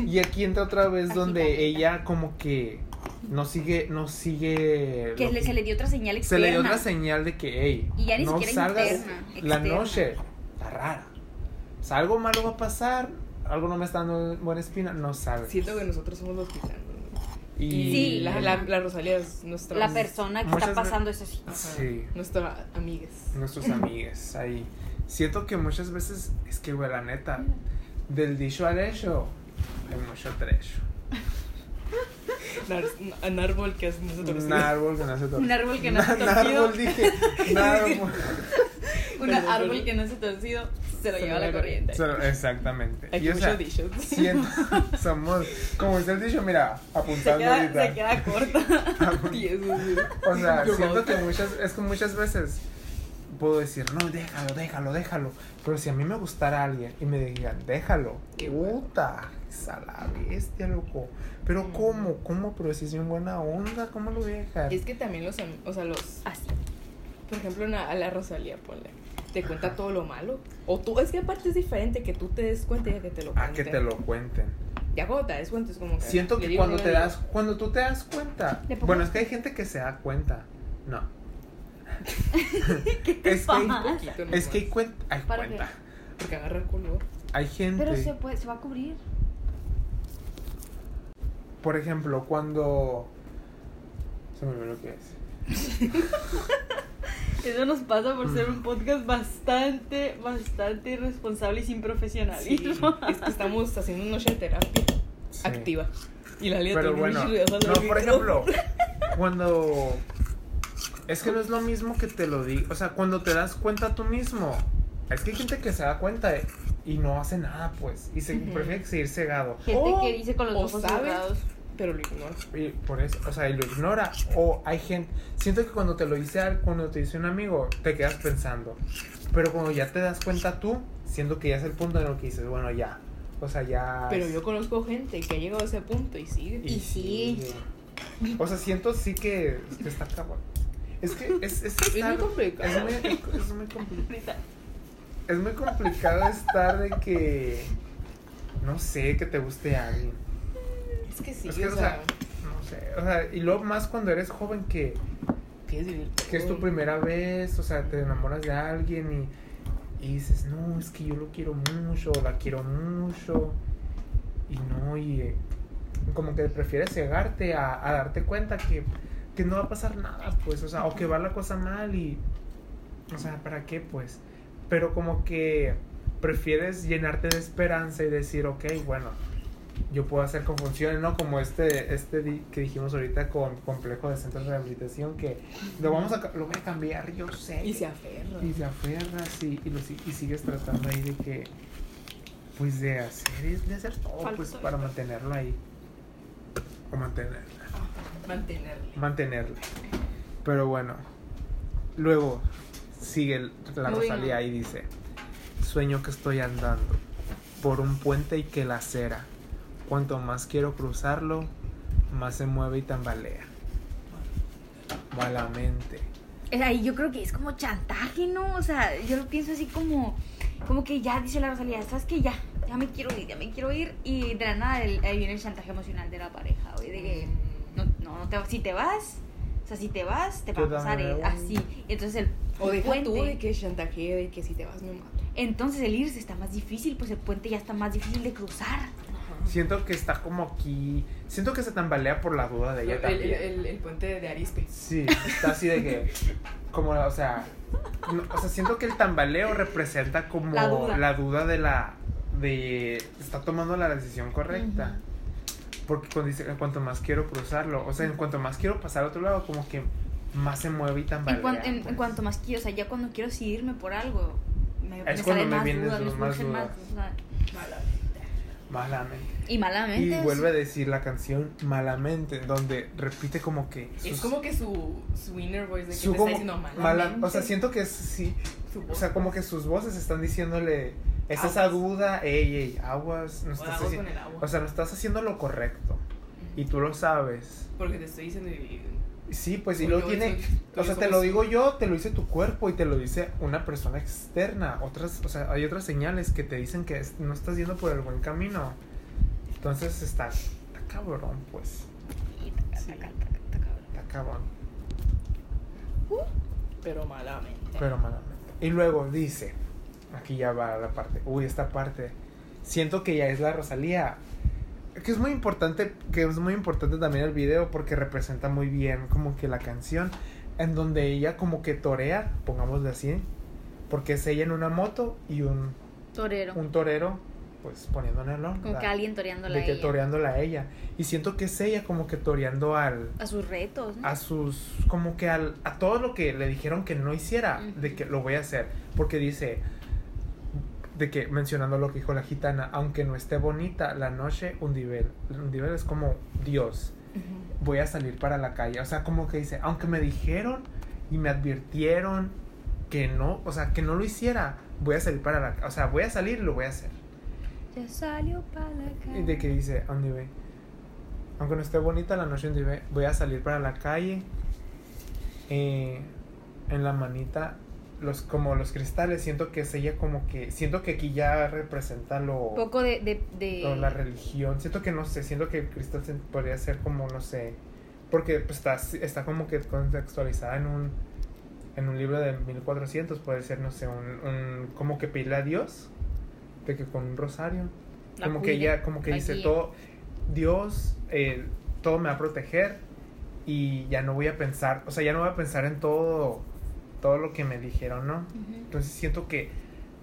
Y aquí entra otra vez La donde gitana. ella como que no sigue, no sigue. que se le dio otra señal se externa. le dio otra señal de que, hey, Y ya ni no salgas interna, la externa. noche. Está rara. O sea, algo malo va a pasar, algo no me está dando buena espina, no salgas. Siento que nosotros somos los gitanos. Y Sí. la, la, la Rosalía es nuestra. la persona que Muchas está pasando esa situación. Ajá, Sí. Nuestra amigues. nuestros amigues ahí. Siento que muchas veces, es que, güey, la neta, del dicho al hecho, Hay mucho trecho. Un árbol que no se Un árbol que no se torció. Un árbol que no se Un torcido. árbol, dije. Un árbol. Un árbol que no se torcido se lo Se lleva la corriente. Exactamente. Aquí Y, o sea, siento, somos, como dice el dicho, mira, Se apuntando queda, ahorita. se queda corta. O sea, Yo siento que muchas, es que muchas veces puedo decir, no, déjalo, déjalo, déjalo. Pero si a mí me gustara alguien y me digan, déjalo, Qué puta, es a la bestia, loco. Pero Mm. ¿cómo? ¿Cómo? Pero si es en buena onda, ¿cómo lo voy a dejar? Es que también los, o sea, los, Así. por ejemplo, una- a la Rosalía, ponle, te cuenta todo lo malo. O tú, es que aparte es diferente que tú te des cuenta y a que te lo A cuenten. que te lo cuenten. Ya cuando te des cuenta es como que... Siento que cuando te das, cuando tú te das cuenta. Bueno, es que hay gente que se da cuenta. No. ¿Qué te Es que hay- pasa? Poquito Es que hay cuenta. Hay ¿Para qué? cuenta. Porque agarra el color. Hay gente. Pero se, puede, se va a cubrir. Por ejemplo, cuando. Se me olvidó lo que es. Eso nos pasa por ser un podcast bastante, bastante irresponsable y sin Sí, profesionalismo. es que estamos haciendo una noche de terapia Sí. activa. Y la Pero bueno, no, por ejemplo, cuando. Es que no es lo mismo que te lo diga. O sea, cuando te das cuenta tú mismo. Es que hay gente que se da cuenta y no hace nada, pues. Y se Ujú. prefiere seguir cegado. Gente O- que dice con los ojos sabe. cerrados. Pero lo ignoro. Y por eso, o sea, y lo ignora. O hay gente. Siento que cuando te lo dice cuando te dice un amigo, te quedas pensando. Pero cuando ya te das cuenta tú, siento que ya es el punto en el que dices, bueno, ya. O sea, ya. Pero yo conozco gente que ha llegado a ese punto y sigue. Y sí. sigue. O sea, siento sí que, que está cabrón. Es que es, es, muy complicado. Es muy, es muy complicado. Es muy complicado estar de que. No sé, que te guste a alguien. Es que sí, Es que, o sea, no sé. O sea, y luego más cuando eres joven que. vivir que es tu primera vez, o sea, te enamoras de alguien y, y dices, no, es que yo lo quiero mucho, la quiero mucho, y no, y eh, como que prefieres cegarte a, a darte cuenta que, que no va a pasar nada, pues, o sea, o que va la cosa mal y, o sea, ¿para qué, pues? Pero como que prefieres llenarte de esperanza y decir, ok, bueno, yo puedo hacer que funcione, ¿no? Como este, este que dijimos ahorita con complejo de centros de rehabilitación, que lo vamos a, lo voy a cambiar, yo sé. Y se aferra. Y se aferras y, y, lo y sigues tratando ahí de que, pues de hacer, de hacer todo, pues para mantenerlo ahí. O mantenerla. Mantenerlo. Mantenerla. Pero bueno, luego sigue la Muy Rosalía bien. y dice, sueño que estoy andando por un puente y que la acera, cuanto más quiero cruzarlo, más se mueve y tambalea. Malamente. Es ahí yo creo que es como chantaje, ¿no? O sea, yo lo pienso así como, como que ya dice la Rosalía, ¿sabes qué? Ya, ya me quiero ir, ya me quiero ir. Y de la nada el- ahí viene el chantaje emocional de la pareja, güey, de que no, no, no te, si te vas, o sea, si te vas, te va a pasar voy. así. Entonces el, O el deja tú puente- de que chantajee, de que si te vas me mato. entonces el irse está más difícil, pues el puente ya está más difícil de cruzar. Siento que está como aquí. Siento que se tambalea por la duda de ella El, también. el, el, el puente de Arispe. Sí, está así de que. Como, o sea. no, o sea, siento que el tambaleo representa como La duda. la duda de la. de. está tomando la decisión correcta. Porque cuando dice, en cuanto más quiero cruzarlo, o sea, en cuanto más quiero pasar a otro lado, como que más se mueve y tambalea. En, cuan- en- en pues. cuanto más quiero, o sea, ya cuando quiero decidirme por algo, me, me Es cuando salen me más vienen dudas, me más más, dudas. o sea, Malamente. y malamente. Y vuelve a decir la canción Malamente, donde repite como que. Es como que su, su inner voice de que te está diciendo malamente. mala- o sea, siento que es, sí, o sea, como que sus voces están diciéndole, es esa duda, ey, ey, aguas, no O estás aguas haci- con el agua. o sea, no estás haciendo lo correcto y tú lo sabes. Porque te estoy diciendo y... Sí, pues y lo tiene, soy- o sea, te lo digo yo, te lo dice tu cuerpo y te lo dice una persona externa. Otras, o sea, hay otras señales que te dicen que es- no estás yendo por el buen camino. Entonces está, está cabrón, pues, taca, cabrón. está cabrón. Pero malamente. Pero malamente. Y luego dice, aquí ya va la parte, uy, esta parte, siento que ya es la Rosalía. Que es muy importante, que es muy importante también el video porque representa muy bien como que la canción en donde ella como que torea, pongámosle así, porque es ella en una moto y un, Torero. un torero pues poniendo en el Como que alguien toreándola de que a ella. toreándola a ella. Y siento que es ella como que toreando al A sus retos, ¿no? a sus como que al, a todo lo que le dijeron que no hiciera, de que lo voy a hacer, porque dice de que mencionando lo que dijo la gitana, aunque no esté bonita la noche, un nivel, un nivel es como Dios, voy a salir para la calle, o sea, como que dice, aunque me dijeron y me advirtieron que no, o sea, que no lo hiciera, voy a salir para la, o sea, voy a salir y lo voy a hacer. Ya salió para la calle. Y de que dice, ¿a dónde ve? Aunque no esté bonita la noche donde ve, voy a salir para la calle. eh, en la manita, los como los cristales, siento que es ella como que, siento que aquí ya representa lo, poco de... de, de- lo- la religión. Siento que no sé, siento que el cristal podría ser como, no sé, porque pues, está, está como que contextualizada en un, en un libro de 1400, puede ser, no sé, un, un- como que pedirle a Dios, de que con un rosario la como que ella como que dice todo Dios eh, todo me va a proteger y ya no voy a pensar o sea ya no voy a pensar en todo todo lo que me dijeron no entonces siento que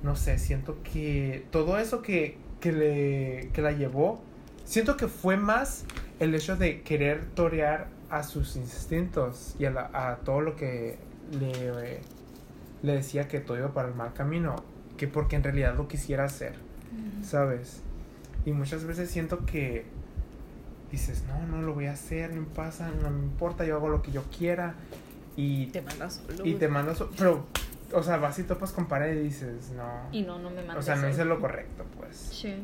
no sé siento que todo eso que que le que la llevó siento que fue más el hecho de querer torear a sus instintos y a, la- a todo lo que le eh, le decía que todo iba para el mal camino que porque en realidad lo quisiera hacer. ¿sabes? Y muchas veces siento que dices, no, no lo voy a hacer, no pasa, no me importa, yo hago lo que yo quiera. Y, Te mandas solo. y te mandas, pero, o sea, vas y topas con pared y dices, no. Y no, no me mandes o sea, no eso. hice lo correcto, pues. Sí.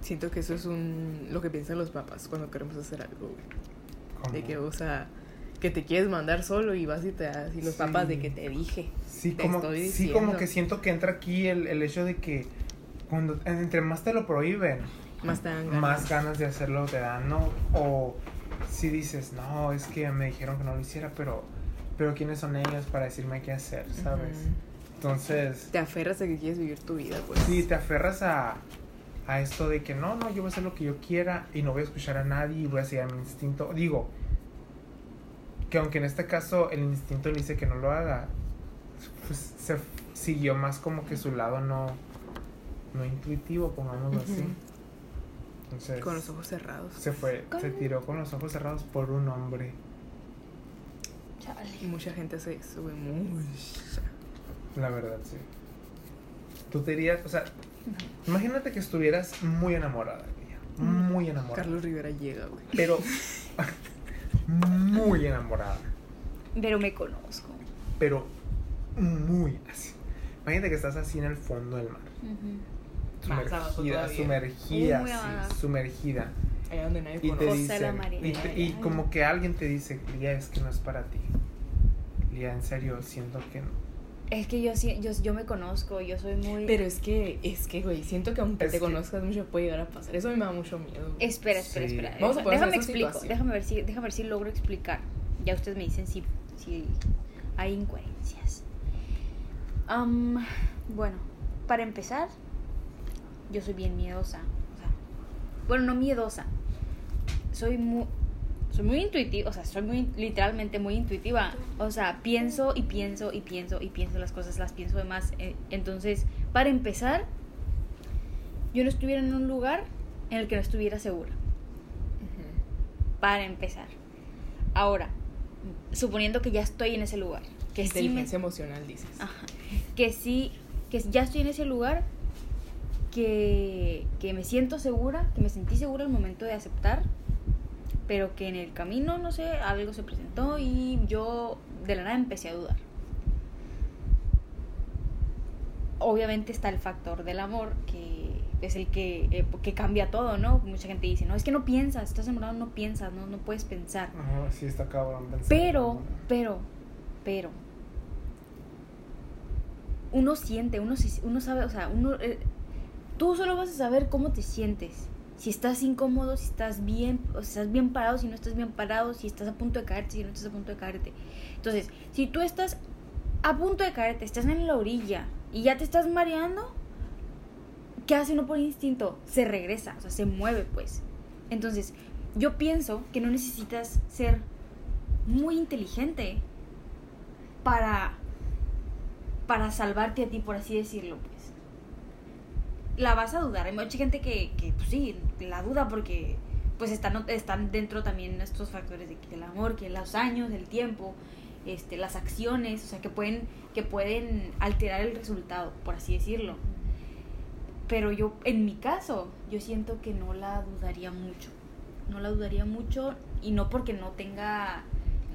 Siento que eso es un lo que piensan los papás cuando queremos hacer algo, güey. De que, o sea, que te quieres mandar solo y vas y te das. Y los Sí. papás de que te dije. sí, te como, estoy sí, como que siento que entra aquí el, el hecho de que cuando entre más te lo prohíben, Más te dan ganas. más ganas de hacerlo te dan, ¿no? O si dices, no, es que me dijeron que no lo hiciera, pero, pero ¿quiénes son ellos para decirme qué hacer, sabes? Ujú. Entonces, Te aferras a que quieres vivir tu vida, pues. sí, te aferras a, a esto de que no, no, yo voy a hacer lo que yo quiera y no voy a escuchar a nadie y voy a seguir a mi instinto. Digo, que aunque en este caso el instinto le dice que no lo haga, pues se siguió más como que su lado no, no intuitivo, pongámoslo así. Ujú. Entonces, Con los ojos cerrados. se fue, se tiró con los ojos cerrados por un hombre. Chale. Y mucha gente eso, güey. Mucha. La verdad, sí. Tú te dirías, o sea, imagínate que estuvieras muy enamorada de ella. Muy enamorada. Carlos Rivera llega, güey. Pero muy enamorada. Pero me conozco. Pero muy así. Imagínate que estás así en el fondo del mar. Sumergida, sumergida, sumergida. Allá donde nadie Y te conoce. La dicen, y, te- y como que alguien te dice, Lía, es que no es para ti. Lía, en serio, siento que no. Es que yo, sí- yo, yo me conozco, yo soy muy... Pero es que, es que, güey, siento que aunque Es te que- conozcas mucho puede llegar a pasar. Eso a mí me da mucho miedo. güey. Espera, espera, Sí. espera. Vamos a déjame explico, situación. déjame ver si, déjame ver si logro explicar. Ya ustedes me dicen si, si hay incoherencias. Am, bueno, para empezar, yo soy bien miedosa. o sea, bueno, no miedosa. Soy muy, soy muy intuitiva, o sea, soy muy, literalmente muy intuitiva. O sea, pienso y pienso y pienso y pienso las cosas, las pienso de más. Eh, Entonces, para empezar, yo no estuviera en un lugar en el que no estuviera segura para empezar. Ahora, suponiendo que ya estoy en ese lugar, que sí me, Inteligencia emocional, dices. Ajá. que sí, que ya estoy en ese lugar, que, que me siento segura, que me sentí segura al momento de aceptar, pero que en el camino, no sé, algo se presentó y yo de la nada empecé a dudar. Obviamente está el factor del amor, que es el que, eh, que cambia todo, ¿no? Mucha gente dice, no, es que no piensas, estás enamorado, no piensas, no, no puedes pensar. Ajá, sí, está cabrón pensar. Pero, pero, pero. Uno siente, uno, uno sabe, o sea, uno. eh, tú solo vas a saber cómo te sientes. Si estás incómodo, si estás bien, o si estás bien parado, si no estás bien parado, si estás a punto de caerte, si no estás a punto de caerte. Entonces, si tú estás a punto de caerte, estás en la orilla y ya te estás mareando, ¿qué hace uno por instinto? Se regresa, o sea, se mueve, pues. Entonces, yo pienso que no necesitas ser muy inteligente para para salvarte a ti, por así decirlo, pues. La vas a dudar. Hay mucha gente que, que pues sí, la duda porque pues están, están dentro también estos factores de, del amor, que los años, el tiempo, este, las acciones, o sea, que pueden, que pueden alterar el resultado, por así decirlo. Pero yo, en mi caso, yo siento que no la dudaría mucho. No la dudaría mucho y no porque no tenga,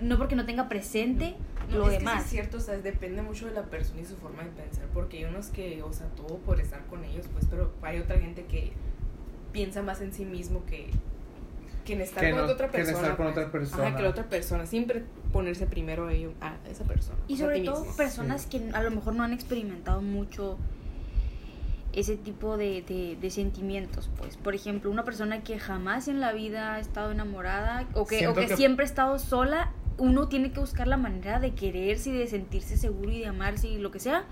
no porque no tenga presente No, lo es que sí demás. es cierto, o sea, depende mucho de la persona y su forma de pensar, porque hay unos que, o sea, todo por estar con ellos, pues, pero hay otra gente que piensa más en sí mismo que, que en estar Que con no- otra que en persona. estar con pues. otra persona. Ajá, que la otra persona, siempre ponerse primero a, ello, a esa persona. Y sobre todo mismo. personas Sí. que a lo mejor no han experimentado mucho ese tipo de, de, de sentimientos, pues. Por ejemplo, una persona que jamás en la vida ha estado enamorada o que, o que, que- siempre ha estado sola, uno tiene que buscar la manera de quererse y de sentirse seguro y de amarse y lo que sea.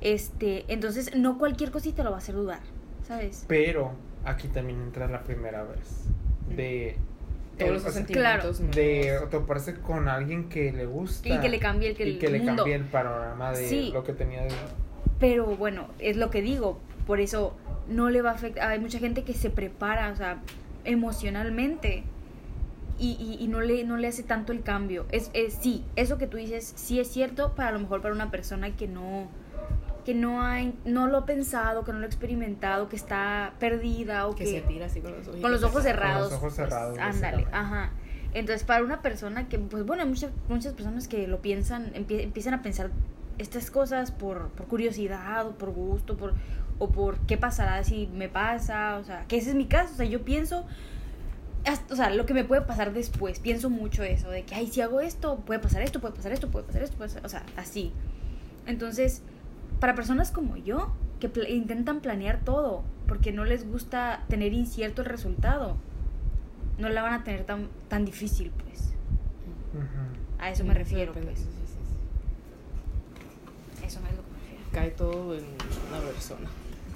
Este, entonces no cualquier cosita lo va a hacer dudar, ¿sabes? Pero aquí también entra la primera vez. De. Todos sea, sentimientos. de nuevos. toparse con alguien que le gusta. Y que le cambie el, que y el que le mundo. cambie el panorama de Sí. lo que tenía de. Pero bueno, es lo que digo, por eso no le va a afectar. Hay mucha gente que se prepara, o sea, emocionalmente y, y, y no, le, no le hace tanto el cambio. Es, es, sí, eso que tú dices sí es cierto, para a lo mejor para una persona que no que no ha, no lo ha pensado, que no lo ha experimentado, que está perdida o que que, se tira así con los ojos. con los ojos cerrados. ojos pues, cerrados, ándale, básicamente. ajá. Entonces, para una persona que, pues bueno, hay muchas, muchas personas que lo piensan, empie- empiezan a pensar estas cosas por, por curiosidad o por gusto, por, o por qué pasará si me pasa, o sea, que ese es mi caso, o sea, yo pienso, hasta- o sea, lo que me puede pasar después, pienso mucho eso, de que, ay, si hago esto, puede pasar esto, puede pasar esto, puede pasar esto, puede pasar, o sea, así. Entonces, para personas como yo, que intentan planear todo, porque no les gusta tener incierto el resultado, no la van a tener tan, tan difícil, pues. A eso me Sí, refiero, depende, pues. sí, sí, sí. Eso es lo que me refiero. Cae todo en la persona,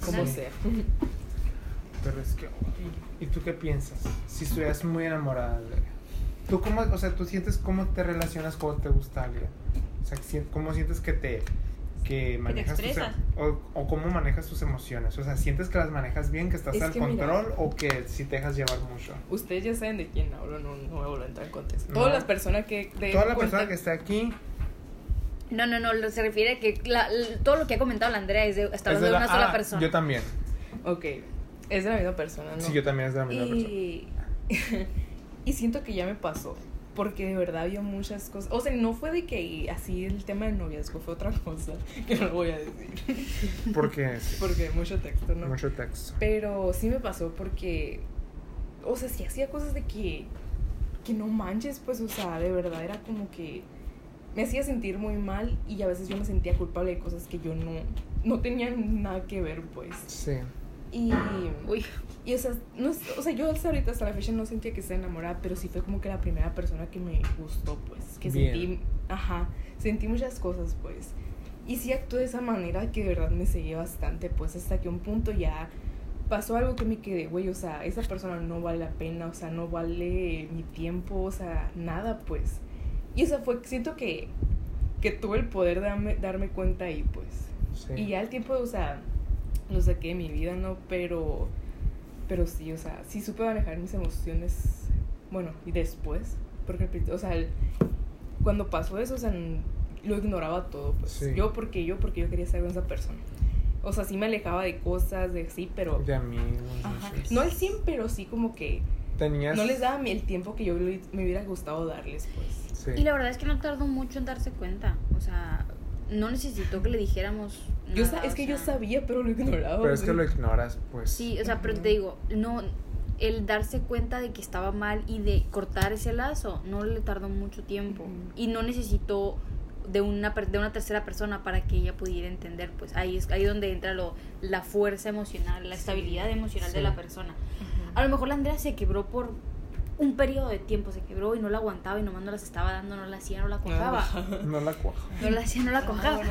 como sea. Pero es que. ¿Y tú qué piensas? Si estuvieras muy enamorada de ella. ¿Tú cómo, o sea, tú sientes cómo te relacionas cuando te gusta alguien? O sea, ¿cómo sientes que te que manejas tus, expresas. o, o cómo manejas tus emociones? O sea, ¿sientes que las manejas bien, que estás Es al que mira- control o que si te dejas llevar mucho? Ustedes ya saben de quién hablo, no, no voy a volver a entrar en contexto. No. Todas las personas que... de Toda la cuenta- persona que está aquí No, no, no, lo- se refiere a que la- todo lo que ha comentado la Andrea es de, está es hablando de, la- una sola ah, persona. Yo también. Ok, es de la misma persona, ¿no? Sí, yo también es de la misma persona. y... y siento que ya me pasó. Porque de verdad había muchas cosas. O sea, no fue de que así el tema del noviazgo fue otra cosa. Que no lo voy a decir. Porque Porque mucho texto, ¿no? mucho texto. Pero sí me pasó porque. O sea, sí hacía cosas de que. Que no manches, pues, o sea, de verdad era como que. Me hacía sentir muy mal y a veces yo me sentía culpable de cosas que yo no. No tenían nada que ver, pues. Sí. Y. Uy, Y o sea, no, o sea, yo hasta ahorita, hasta la fecha, no sentía que estaba enamorada, pero sí fue como que la primera persona que me gustó, pues. Que Bien. sentí, ajá, sentí muchas cosas, pues. Y sí actué de esa manera que de verdad me seguía bastante, pues, hasta que un punto ya pasó algo que me quedé, güey, o sea, esa persona no vale la pena, o sea, no vale mi tiempo, o sea, nada, pues. Y o sea, fue, siento que, que tuve el poder de darme, darme cuenta ahí, pues. sí. Y ya el tiempo, o sea, lo saqué de mi vida, ¿no? Pero, pero sí, o sea, sí supe manejar mis emociones, bueno, y después, porque, o sea, el- cuando pasó eso, o sea, lo ignoraba todo, pues. Sí. Yo porque yo, porque yo quería estar con esa persona. O sea, sí me alejaba de cosas, de sí, pero... De amigos. Ajá. sí. No al 100, pero sí como que Tenías. no les daba el tiempo que yo me hubiera gustado darles, pues. Sí. Y la verdad es que no tardó mucho en darse cuenta. O sea, no necesitó que le dijéramos. Yo nada, es que yo sabía, pero lo ignoraba. Pero es que lo ignoras, pues. Sí, o sea, pero te digo, no. El darse cuenta de que estaba mal y de cortar ese lazo no le tardó mucho tiempo. Y no necesitó de una, per- de una tercera persona para que ella pudiera entender. Pues ahí es ahí donde entra lo, la fuerza emocional, la Sí. estabilidad emocional de la persona. A lo mejor la Andrea se quebró por un periodo de tiempo, se quebró y no la aguantaba y nomás no las estaba dando, no la hacía, no la cojaba. No la cuajo. No la hacía, no la Ah, cojaba.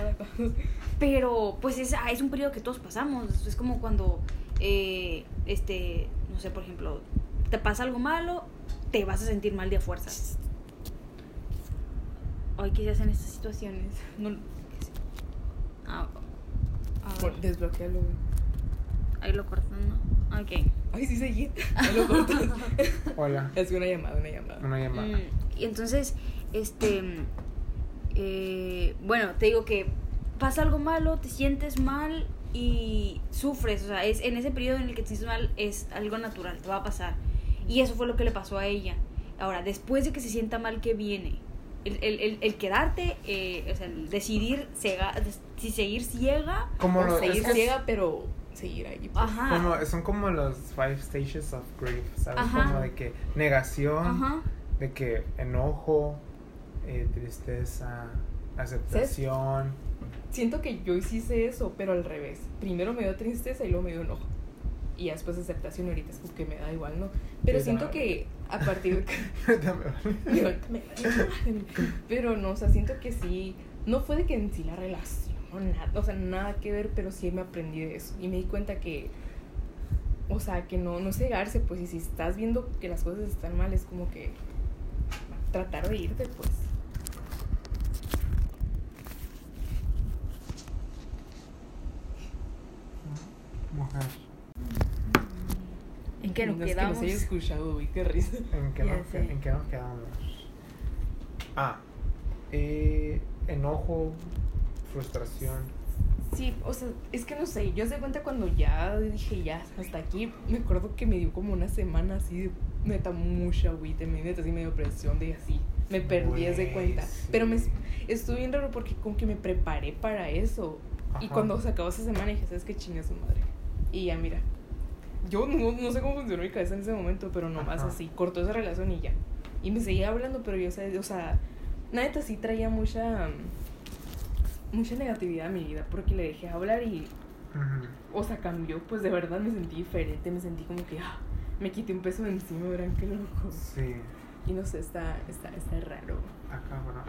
Pero, pues es, ah, es un periodo que todos pasamos. Es como cuando, eh, este, no sé, por ejemplo, te pasa algo malo, te vas a sentir mal de a fuerzas. Ay, ¿qué se hacen estas situaciones? No, ah, ah, Desbloquealo. Ahí lo cortan, ¿no? Ok. Ay, sí, seguí. Lo. Hola. Es una llamada, una llamada. Una llamada. Mm, y entonces, este. eh, bueno, te digo que pasa algo malo, te sientes mal y sufres. O sea, es, en ese periodo en el que te sientes mal es algo natural, te va a pasar. Y eso fue lo que le pasó a ella. Ahora, después de que se sienta mal, ¿qué viene? El, el, el, el quedarte, eh, o sea, el decidir cega- si seguir ciega. Como O lo- seguir es que- ciega, pero seguir ahí. pues. Ajá. como- son como los five stages of grief, ¿sabes? Ajá. Como de que negación, Ajá. de que enojo, eh, tristeza, aceptación. Siento que yo hice eso, pero al revés. Primero me dio tristeza y luego me dio enojo. Y después aceptación y ahorita es como que me da igual, ¿no? Pero Sí, siento que a partir de... Pero no, o sea, siento que sí... No fue de que en sí la relación, nada, o sea, nada que ver, pero sí me aprendí de eso. Y me di cuenta que... O sea, que no, no cegarse, pues, y si estás viendo que las cosas están mal, es como que tratar de irte, pues. Mujer. ¿En qué nos No es que quedamos? nos haya escuchado, uy, qué risa. ¿En qué, Ya nos, sé. ¿En qué nos quedamos? Ah, eh, enojo, frustración. Sí, o sea, es que no sé, yo se cuenta cuando ya dije ya, hasta aquí, me acuerdo que me dio como una semana así de neta mucha agüita, me neta así medio presión de así, me perdí de cuenta, sí. pero me estuvo bien raro porque como que me preparé para eso y cuando se acabó esa semana dije, ¿sabes qué chinga su madre? Y ya mira, yo no, no sé cómo funcionó mi cabeza en ese momento, pero nomás Ajá. así, cortó esa relación y ya. Y me seguía hablando, pero yo, o sea, o sea neta sí traía mucha mucha negatividad a mi vida porque le dejé hablar y, o sea, cambió, pues de verdad me sentí diferente, me sentí como que, ah, me quité un peso de encima, verán qué loco. Sí, Y no sé, está, está, está raro. acá, bueno.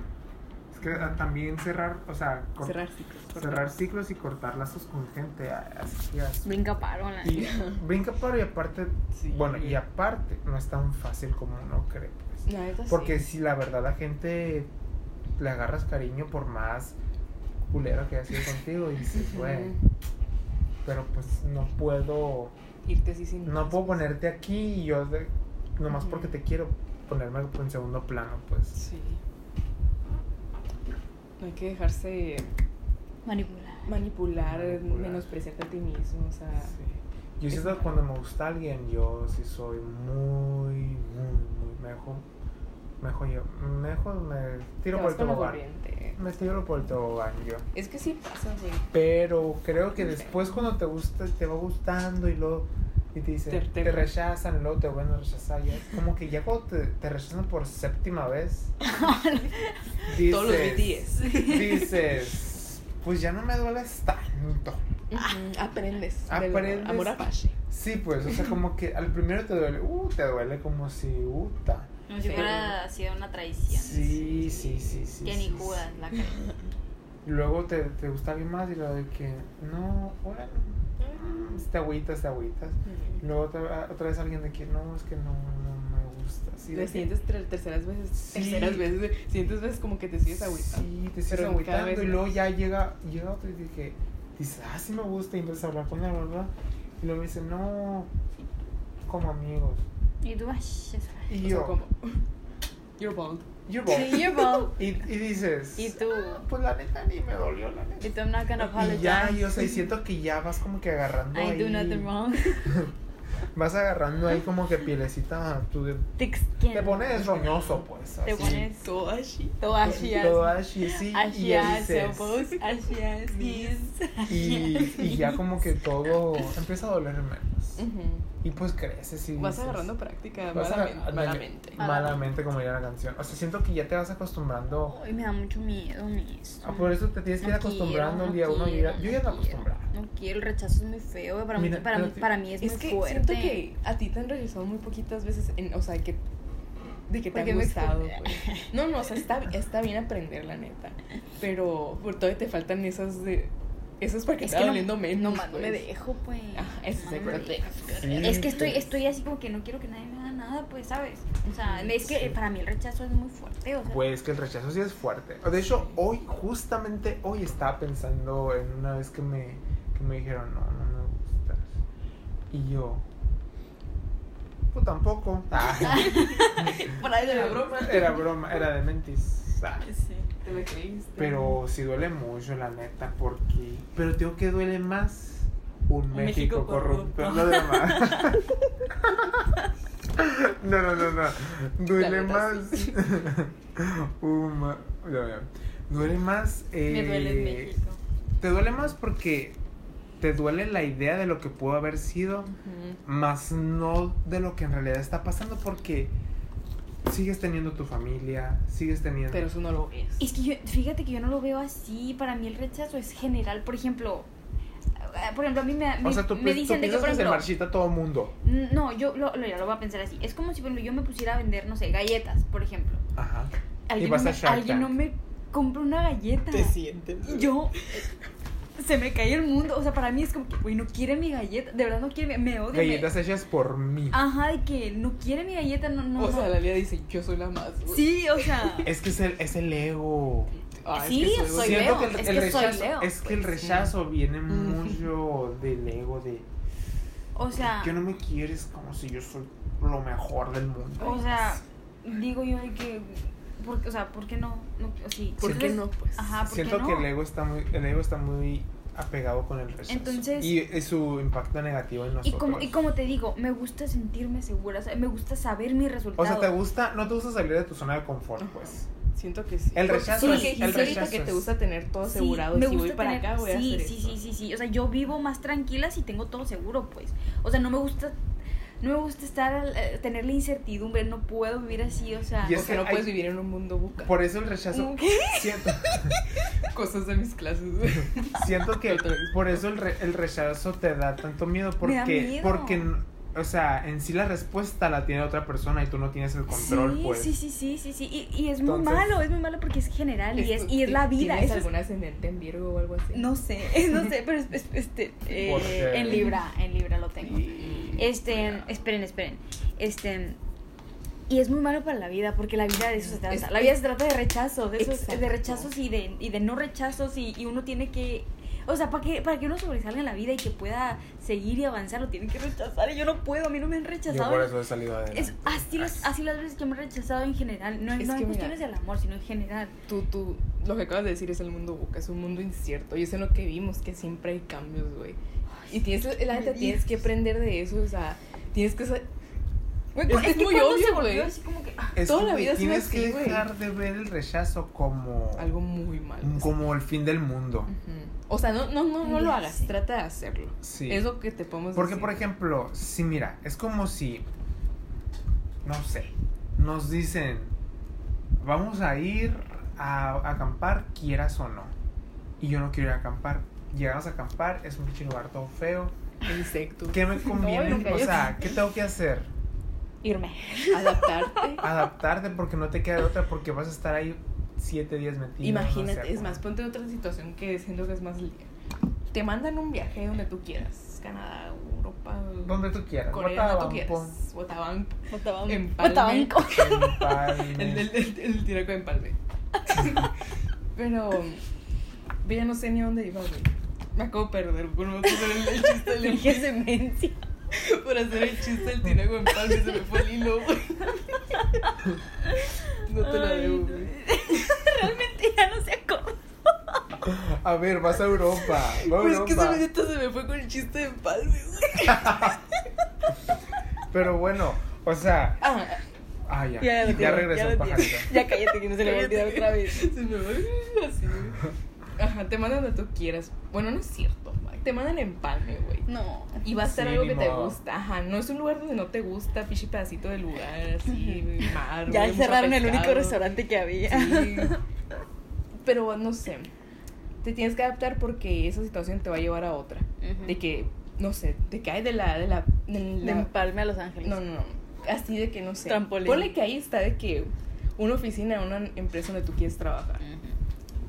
Es que ah, también cerrar, o sea, Cerrar ciclos. cortar. cerrar ciclos y cortar lazos con gente. ah, Así, así. Brinca paro, la Y brinca paro y aparte, Sí. bueno, y aparte, no es tan fácil como uno cree, pues. Sí. Porque si la verdad la gente le agarras cariño por más culero que haya sido contigo y dices, güey, Ujú. pero pues no puedo, Irte así sin no puedo ponerte aquí y yo de, nomás porque te quiero ponerme en segundo plano, pues. Sí. No hay que dejarse Manipular. manipular, Manipular. menospreciarte a ti mismo, o sea... Sí. Yo siento que cuando me gusta alguien, yo sí soy muy, muy, muy, mejor, mejor yo, mejor me tiro por el tobogán. Me tiro por el tobogán yo. Es que sí pasa, güey. Pero creo que después cuando te gusta, te va gustando y luego y te dicen, Te- te, te- rechazan, y luego te vuelven a rechazar. Ya, como que ya cuando te, te rechazan por séptima vez, dices, Todos los BTS. dices, pues ya no me dueles tanto. Aprendes. del Aprendes. Amor apache. Sí, pues, o sea, como que al primero te duele, uh, te duele como si, uta. Como si Sí. fuera sido una traición. Sí, sí, sí, sí. Que sí, ni sí. Judas la cara. Y luego te, te gusta alguien más y lo de que, no, bueno, mm, te agüitas, te agüitas. Y luego otra, otra vez alguien de que, no, es que no, no me gusta. Sí, de Te que- sientes ter- terceras veces, Sí. terceras veces, de- sientes veces como que te sigues agüitando. Sí, te sigues agüitando y luego ya llega, llega otro y dice que, dices, ah, sí me gusta y empiezas a hablar con él, ¿verdad? Y luego dice, no, como amigos. Y tú, ay, eso. Y O sea, yo, como, you're bald. you're. Sí, you're bold. Y, y dices, Y tú. "Ah, pues la neta ni me dolió, la neta. Y tú, I'm not gonna apologize. Y ya, y, o sea, y siento que ya vas como que agarrando I ahí. do nothing wrong. Vas agarrando ahí como que pielecita. Skin. te pones roñoso, pues. Te así. pones Todo así. todo así. Todo así, sí. Así ya así as knees. y, y ya como que todo empieza a doler menos. Ujú. Y pues creces y Vas dices- agarrando práctica a- malamente. ándale, malamente. Malamente, como diría la canción. O sea, siento que ya te vas acostumbrando. Ay, me da mucho miedo eso. Ah, por eso te tienes que ir No acostumbrando quiero, el día no uno. Yo ya, quiero, yo ya no me acostumbrado. No quiero, el rechazo es muy feo. Para, Mira, mí, para, mí, para mí es, Es muy que fuerte. siento que a ti te han rechazado muy poquitas veces, en, o sea, que de que te me gustado. pues. No, no, o sea, está, está bien aprender, la neta. Pero por todavía te faltan esas de. Esas para que Es te que no, doliendo menos. nomás no me pues. dejo, pues. Eso no dejo. Sí, Es que estoy, estoy así como que no quiero que nadie me haga nada, pues, ¿sabes? O sea, es que Sí. para mí el rechazo es muy fuerte, o sea. Pues que el rechazo sí es fuerte. De hecho, hoy, justamente hoy estaba pensando en una vez que me, que me dijeron, no, no me gustas. Y yo, pues tampoco. Ah, Por ahí de Era la broma. era broma, era de mentis. Ah, Sí. Te me creíste. Pero sí duele mucho, la neta, porque... Pero digo que duele más un Un México, México corrupto. corrupto. No duele más. no, no, no, no. Duele más... ya. Duele más... Me duele eh, México. Te duele más porque te duele la idea de lo que pudo haber sido, Ujú. más no de lo que en realidad está pasando porque sigues teniendo tu familia, sigues teniendo... Pero eso no lo ves. Es que yo, fíjate que yo no lo veo así. Para mí el rechazo es general. Por ejemplo, eh, por ejemplo, a mí me, o me, sea, tú, me tú dicen de que, piensas por que se marchita todo mundo. no, yo lo, lo, ya lo voy a pensar así. Es como si, por ejemplo, yo me pusiera a vender, no sé, galletas, por ejemplo. Ajá. Alguien, vas no a me, alguien no me compra una galleta. sientes. Y yo se me cae el mundo. O sea, para mí es como que, güey, no quiere mi galleta. De verdad no quiere, mi- me odia. me- Galletas hechas por mí. Ajá, de que no quiere mi galleta, no, no. O sea, la Lía dice, yo soy la más. Sí, o sea. Es que es el, es el ego. Ah, es Sí, que soy Siento Leo, que el, es el que soy rechazo, Leo, es que el pues. rechazo viene mucho del ego de O sea. que no me quieres como si yo soy lo mejor del mundo. O sea, digo yo de que. Porque, o sea, ¿por qué no? no sí, ¿Por qué no, pues? Ajá, ¿por Siento qué no? que el ego está muy el ego está muy apegado con el rechazo. Entonces- y, y su impacto negativo en Y nosotros. como, y como te digo, me gusta sentirme segura, o sea, me gusta saber mi resultado. o sea, te gusta no te gusta salir de tu zona de confort, pues. Siento que sí. El rechazo sí, es- que el rechazo que te gusta tener todo Sí, asegurado. me y si voy gusta para tener- acá voy a sí, hacer sí, esto. sí, sí, sí. O sea, yo vivo más tranquila si tengo todo seguro, pues. O sea, no me gusta. No me gusta estar, eh, tener la incertidumbre, no puedo vivir así, o sea. Y es Porque que no hay- puedes vivir en un mundo buca. Por eso el rechazo ¿Qué? siento Cosas de mis clases, siento que por eso el, re- el rechazo te da tanto miedo porque Me da miedo. porque o sea, en sí la respuesta la tiene otra persona y tú no tienes el control, sí, pues. sí, sí, sí, sí, sí. Y, y es muy malo, es muy malo porque es general y es, y es la vida. ¿Tienes algún ascendente en Virgo o algo así? no sé, no sé, pero es, es- este, eh, en Libra, en Libra lo tengo. Y- Este, esperen, esperen. Este, y es muy malo para la vida, porque la vida de eso se trata. Es- la vida se trata de rechazo, de esos, de rechazos y de, y de no rechazos y, y uno tiene que, o sea, para que, para que uno sobresalga en la vida y que pueda seguir y avanzar, lo tiene que rechazar y yo no puedo, a mí no me han Yo rechazado. por eso he salido adelante. Es así, las, así las veces que me han rechazado en general, no, Es no en que mira- cuestiones del amor, sino en general. Tú, tú, lo que acabas de decir es el mundo buca, es un mundo incierto. Y es en lo que vimos, que siempre hay cambios, güey. Y tienes, la me tienes que aprender de eso, o sea, tienes que Güey, Es es que muy obvio, güey. así como que, ah, Es toda la vida tienes que así, dejar de ver el rechazo como algo muy malo. como el fin del mundo. O sea, no, no, no, no lo hagas, trata de hacerlo. Sí. Es lo que te podemos Porque, decir. por ejemplo, si mira, es como si, no sé, nos dicen, vamos a ir a, a acampar, quieras o no. Y yo no quiero ir a acampar. Llegamos a acampar, es un pinche lugar todo feo. Insecto. ¿Qué me conviene? No, o sea, ¿qué tengo que hacer? Irme. Adaptarte. Adaptarte porque no te queda de otra, porque vas a estar ahí siete días metido. no sé Imagínate, es más, ponte en otra situación que siento que es más. Te mandan un viaje donde tú quieras. Canadá, Europa, Donde tú quieras. Corea, donde tú quieras. Botabanco. Botabanco. Empalme. El, el, el, el tiraco de empalme. Pero. Yo ya no sé ni a dónde iba, güey. Me acabo de perder por no hacer el, el chiste del Dije demencia. Por hacer el chiste del tinaco de empalme se me fue el hilo, güey. No te la debo, güey. Realmente ya no sé cómo. A ver, vas a Europa. A Pues es que ese Europa. minuto se me fue con el chiste de empalme, güey. Pero bueno, o sea. Ah, Ah, ya. Ya, Ya, lo tiene, regresó ya el pajarito. Ya cállate que no se le va a olvidar otra vez. Se me va así, güey. Ajá, te mandan donde tú quieras. Bueno, no es cierto, Mike. Te mandan empalme, güey. No. Y va a ser Sí, algo que te gusta. Ajá, no es un lugar donde no te gusta, pichi pedacito de lugar, así, mar. Ya mucho cerraron el único restaurante que había. Sí. Pero no sé. Te tienes que adaptar porque esa situación te va a llevar a otra. De que, no sé, te caes de la. De la, de De la- empalme a Los Ángeles. no, no, no. Así de que no sé. Trampolín. Ponle que ahí está de que una oficina, una empresa donde tú quieres trabajar.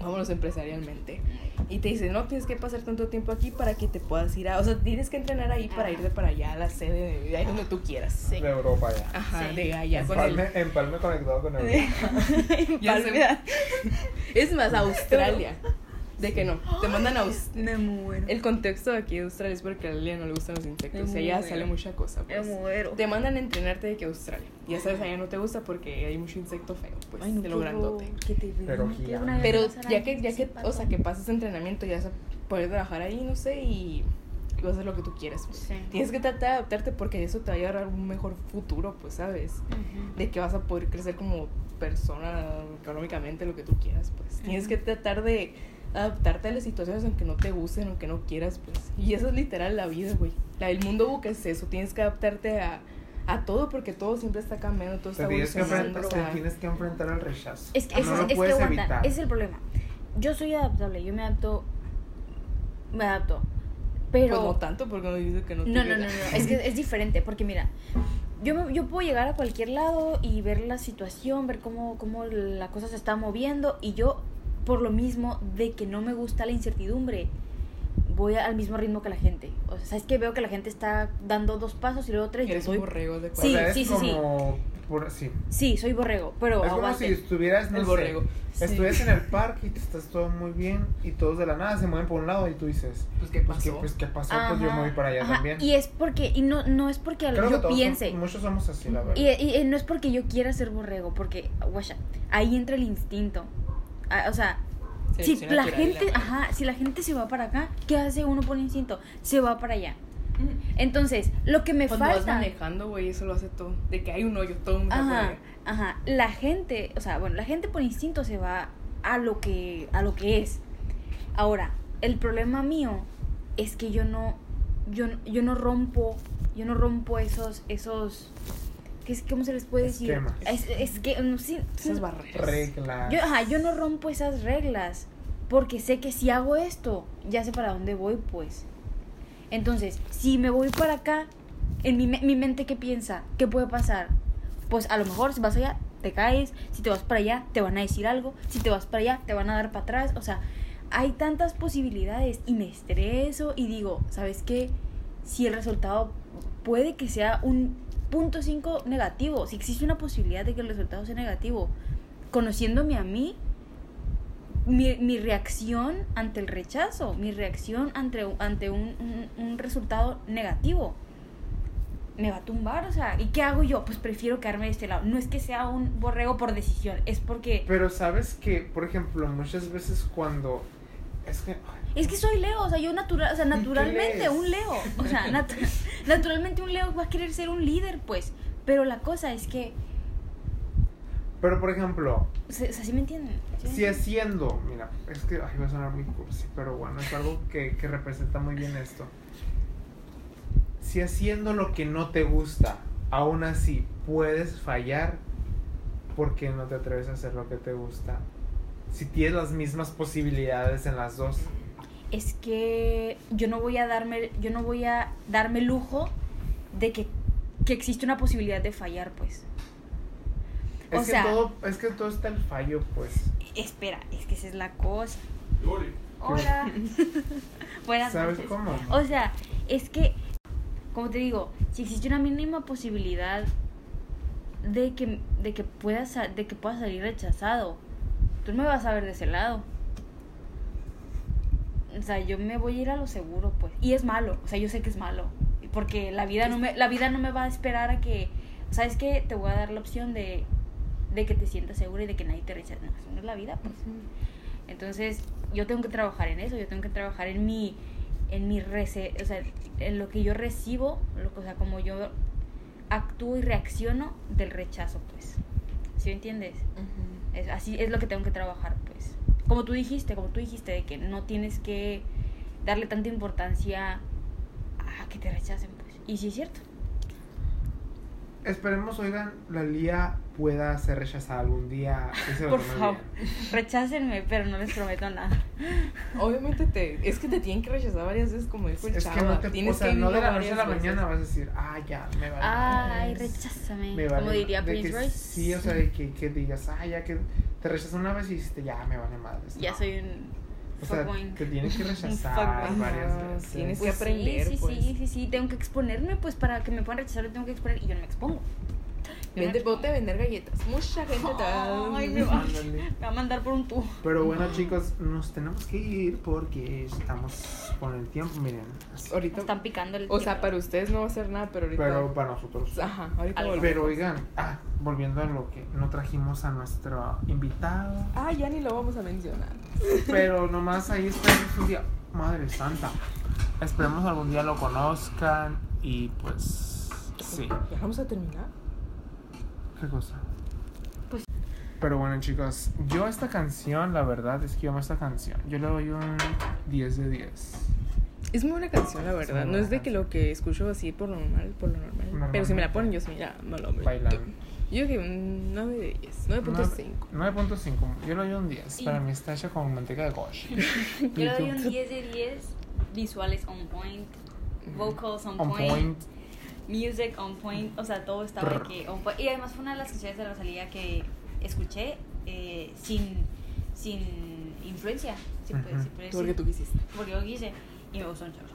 Vámonos empresarialmente. Y te dicen, no, tienes que pasar tanto tiempo aquí para que te puedas ir a... O sea, tienes que entrenar ahí para Ajá. irte para allá, a la sede, de ahí donde tú quieras. Sí. De Europa ya. Ajá, Sí. de allá con el... Empalme, empalme conectado con Europa. Ya Empalme. Es más, Australia. De que no, te mandan a Aus- Me muero. El contexto de aquí de Australia es porque a Lilia no le gustan los insectos. Me allá muero. sale mucha cosa. Me Pues. muero. Te mandan a entrenarte de que Australia. Ya sabes, allá no te gusta porque hay mucho insecto feo, pues, Ay, no, de qué lo grandote. que te Pero gigante. Pero ya que, ya que, o sea, que pasas entrenamiento, ya vas a poder trabajar ahí, no sé, y, y vas a hacer lo que tú quieras. Pues. Sí. Tienes que tratar de adaptarte porque eso te va a llevar a un mejor futuro, pues, ¿sabes? De que vas a poder crecer como persona económicamente, lo que tú quieras, pues. Tienes que tratar de adaptarte a las situaciones aunque no te gusten, aunque no quieras, pues. Y eso es literal la vida, güey. La, el mundo buca es eso, tienes que adaptarte a, a todo porque todo siempre está cambiando, todo está tienes, que evolucionando. enfrentar, o sea, tienes que enfrentar al rechazo. Es que, no ese, lo es que aguanta, evitar. ese es el problema. Yo soy adaptable, yo me adapto. Me adapto. Pero. Pues no tanto porque no dices que no te No, no, no, no, es que es diferente, porque mira, yo, me- yo puedo llegar a cualquier lado y ver la situación, ver cómo, cómo la cosa se está moviendo y yo, por lo mismo de que no me gusta la incertidumbre, voy al mismo ritmo que la gente. O sea, ¿sabes que Veo que la gente está dando dos pasos y luego tres. Yo Eres soy, borrego de O Sí, sea, es sí, sí, sí. como... por- sí. sí, soy borrego, pero Es como si estuvieras, no El sé, borrego. Sí. estuvieras en el parque y te estás todo muy bien y todos de la nada se mueven por un lado y tú dices, Pues, ¿qué pues, ¿qué, pasó? pues, ¿qué pasó? Pues yo me voy para allá ajá, también. Y es porque, y no, no es porque Creo que yo todos piense. somos- muchos somos así, la verdad. Y, y- y no es porque yo quiera ser borrego, porque, guacha, ahí entra el instinto. Ah, o sea, si la gente, la ajá, si la gente se va para acá, ¿qué hace uno por instinto? Se va para allá. Entonces, lo que me Cuando vas falta. manejando, güey, eso lo hace todo. De que hay un hoyo, todo el mundo Ajá, ajá. La gente, o sea, bueno, la gente por instinto se va a lo que, a lo que es. Ahora, el problema mío es que yo no, yo, yo no rompo, yo no rompo esos, esos, ¿qué es, ¿cómo se les puede decir? Esquemas. Es, es que, no, sí, Esas barreras. Reglas. yo, ajá, yo no rompo esas reglas porque sé que si hago esto, ya sé para dónde voy, pues. Entonces, si me voy para acá, en mi, mi mente, ¿qué piensa? ¿Qué puede pasar? Pues a lo mejor si vas allá, te caes. Si te vas para allá, te van a decir algo. Si te vas para allá, te van a dar para atrás. O sea, hay tantas posibilidades y me estreso y digo, ¿sabes qué? Si el resultado puede que sea un punto 5 negativo, si existe una posibilidad de que el resultado sea negativo, conociéndome a mí, mi, mi reacción ante el rechazo, mi reacción ante, ante un, un- un resultado negativo, me va a tumbar, o sea, ¿y qué hago yo? Pues prefiero quedarme de este lado. No es que sea un borrego por decisión, es porque... Pero sabes que, por ejemplo, muchas veces cuando... Es que... Es que soy Leo, o sea, yo natural, o sea, naturalmente un Leo, o sea, nat- naturalmente un Leo va a querer ser un líder, pues, pero la cosa es que, Pero, por ejemplo, o sea, ¿sí me entienden? ¿Sí si haciendo... Mira, es que ay, va a sonar muy cursi, pero bueno, es algo que, que representa muy bien esto. Si haciendo lo que no te gusta, aún así puedes fallar, ¿por qué no te atreves a hacer lo que te gusta? Si tienes las mismas posibilidades en las dos. Es que yo no voy a darme yo no voy a darme lujo de que, que existe una posibilidad de fallar pues Es, O que sea- todo, es que todo está el fallo, pues. espera es que esa es la cosa hola buenas ¿Sabes noches. cómo? o sea es que como te digo si existe una mínima posibilidad de que de que puedas de que puedas salir rechazado tú me vas a ver de ese lado o sea, yo me voy a ir a lo seguro, pues. Y es malo, o sea, yo sé que es malo. Porque la vida no me, la vida no me va a esperar a que, ¿sabes qué? Te voy a dar la opción de, de que te sientas segura y de que nadie te rechace. No, eso no es la vida, pues. Entonces, yo tengo que trabajar en eso, yo tengo que trabajar en mi, en mi rece, o sea, en lo que yo recibo, lo, o sea, como yo actúo y reacciono del rechazo, pues. ¿Sí me entiendes? Es, así es lo que tengo que trabajar, pues. Como tú dijiste, como tú dijiste, de que no tienes que darle tanta importancia a que te rechacen, pues. Y sí es cierto. Esperemos, oigan, la Lía pueda ser rechazada algún día. Por favor, rechácenme, pero no les prometo nada. Obviamente te, es que te tienen que rechazar varias veces, como dijo el Es chava. que no te Tienes o sea, que no de la noche a la mañana veces. vas a decir, ah, ya, me vale. Ay, madres". recházame. Me vale como diría Prince Royce. Sí, o sea, de que, que digas, ah, ya que te rechazó una vez y dijiste, ya, me vale madres. Ya No. soy un O sea, fuckboy. te tienen que rechazar varias veces. tienes que Pues aprender, Sí, sí, pues. sí, sí, sí, tengo que exponerme, pues para que me puedan rechazar, yo tengo que exponer y yo no me expongo. Vende, bote a vender galletas. Mucha gente te va Ay, me va, Ándale. me va a mandar por un tubo. Pero bueno, chicos, nos tenemos que ir porque estamos con el tiempo. Miren. Ahorita. Están picando el O sea, tiempo. para ustedes no va a ser nada, pero ahorita. pero para nosotros. Ajá, ahorita volvemos. Pero oigan, ah, volviendo a lo que no trajimos a nuestro invitado. Ah, ya ni lo vamos a mencionar. Pero nomás ahí esperemos un día. Madre santa. Esperemos algún día lo conozcan y pues. Sí. ¿Ya vamos a terminar? ¿Qué cosa? Pues- Pero bueno, chicos, yo esta canción, la verdad es que yo amo esta canción. Yo le doy un 10 de 10. Es muy buena canción, la Es verdad. muy No es de que lo que escucho así por lo normal, por lo normal. Pero si me la ponen, yo sí, ya, no lo Bailando. Yo que un 9 de 10, 9.5. 9.5. Yo le doy un 10. Sí. Para mí está hecha con manteca de gosh. Yo le doy un 10 de 10. Visuales on point. Vocals on, On point, point. Music on point. O sea, todo estaba de Brr. que on point. Y además fue una de las canciones de Rosalía que escuché eh, sin, sin influencia. Si puede, Ujú. si puede decir. Porque tú quisiste. Porque yo quise. Y me gustó un chorro.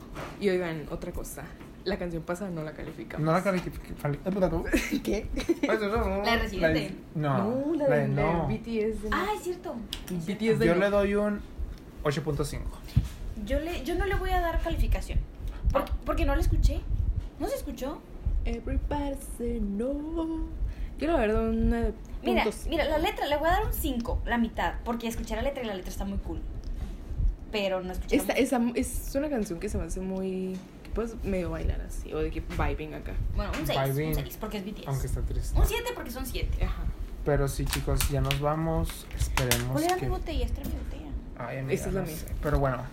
Y oigan, otra cosa. La canción pasada no la calificamos. No la califico. ¿Qué? La de Residente. No, la, la de de no. BTS. de- Ah, es cierto. Es cierto. BTS de Yo no. le doy un 8.5. Yo, le, yo no le voy a dar calificación. Porque, porque no la escuché. ¿No se escuchó? Everybody say no. Yo la verdad, una. Mira, mira, la letra le voy a dar un 5, la mitad, porque escuché la letra y la letra está muy cool. Pero no escuché. la Esta, esa, es una canción que se me hace muy. que puedes medio bailar así. O de que vibing acá. Bueno, un 6, Vibing. un 6, porque es BTS. Aunque está triste. Un 7 porque son 7. Ajá. Pero sí, chicos, ya nos vamos. Esperemos ¿Cuál era que. mi botella? Esta era mi botella. Ay, amiga, Esta es la no mía. sé. Pero bueno.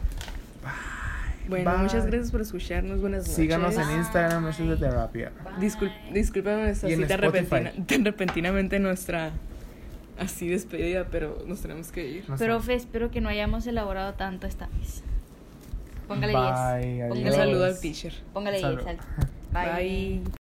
Bueno, Bye. muchas gracias por escucharnos. Buenas noches. Síganos en. Instagram, Noches de Terapia. Discul disculpen nuestra cita repentina, tan repentinamente nuestra así despedida, pero nos tenemos que ir. No sé. Pero Fe, espero que no hayamos elaborado tanto esta vez. Póngale 10. Bye, Póngale Un saludo al 10. teacher. Póngale 10. Salud. al- Bye. Bye.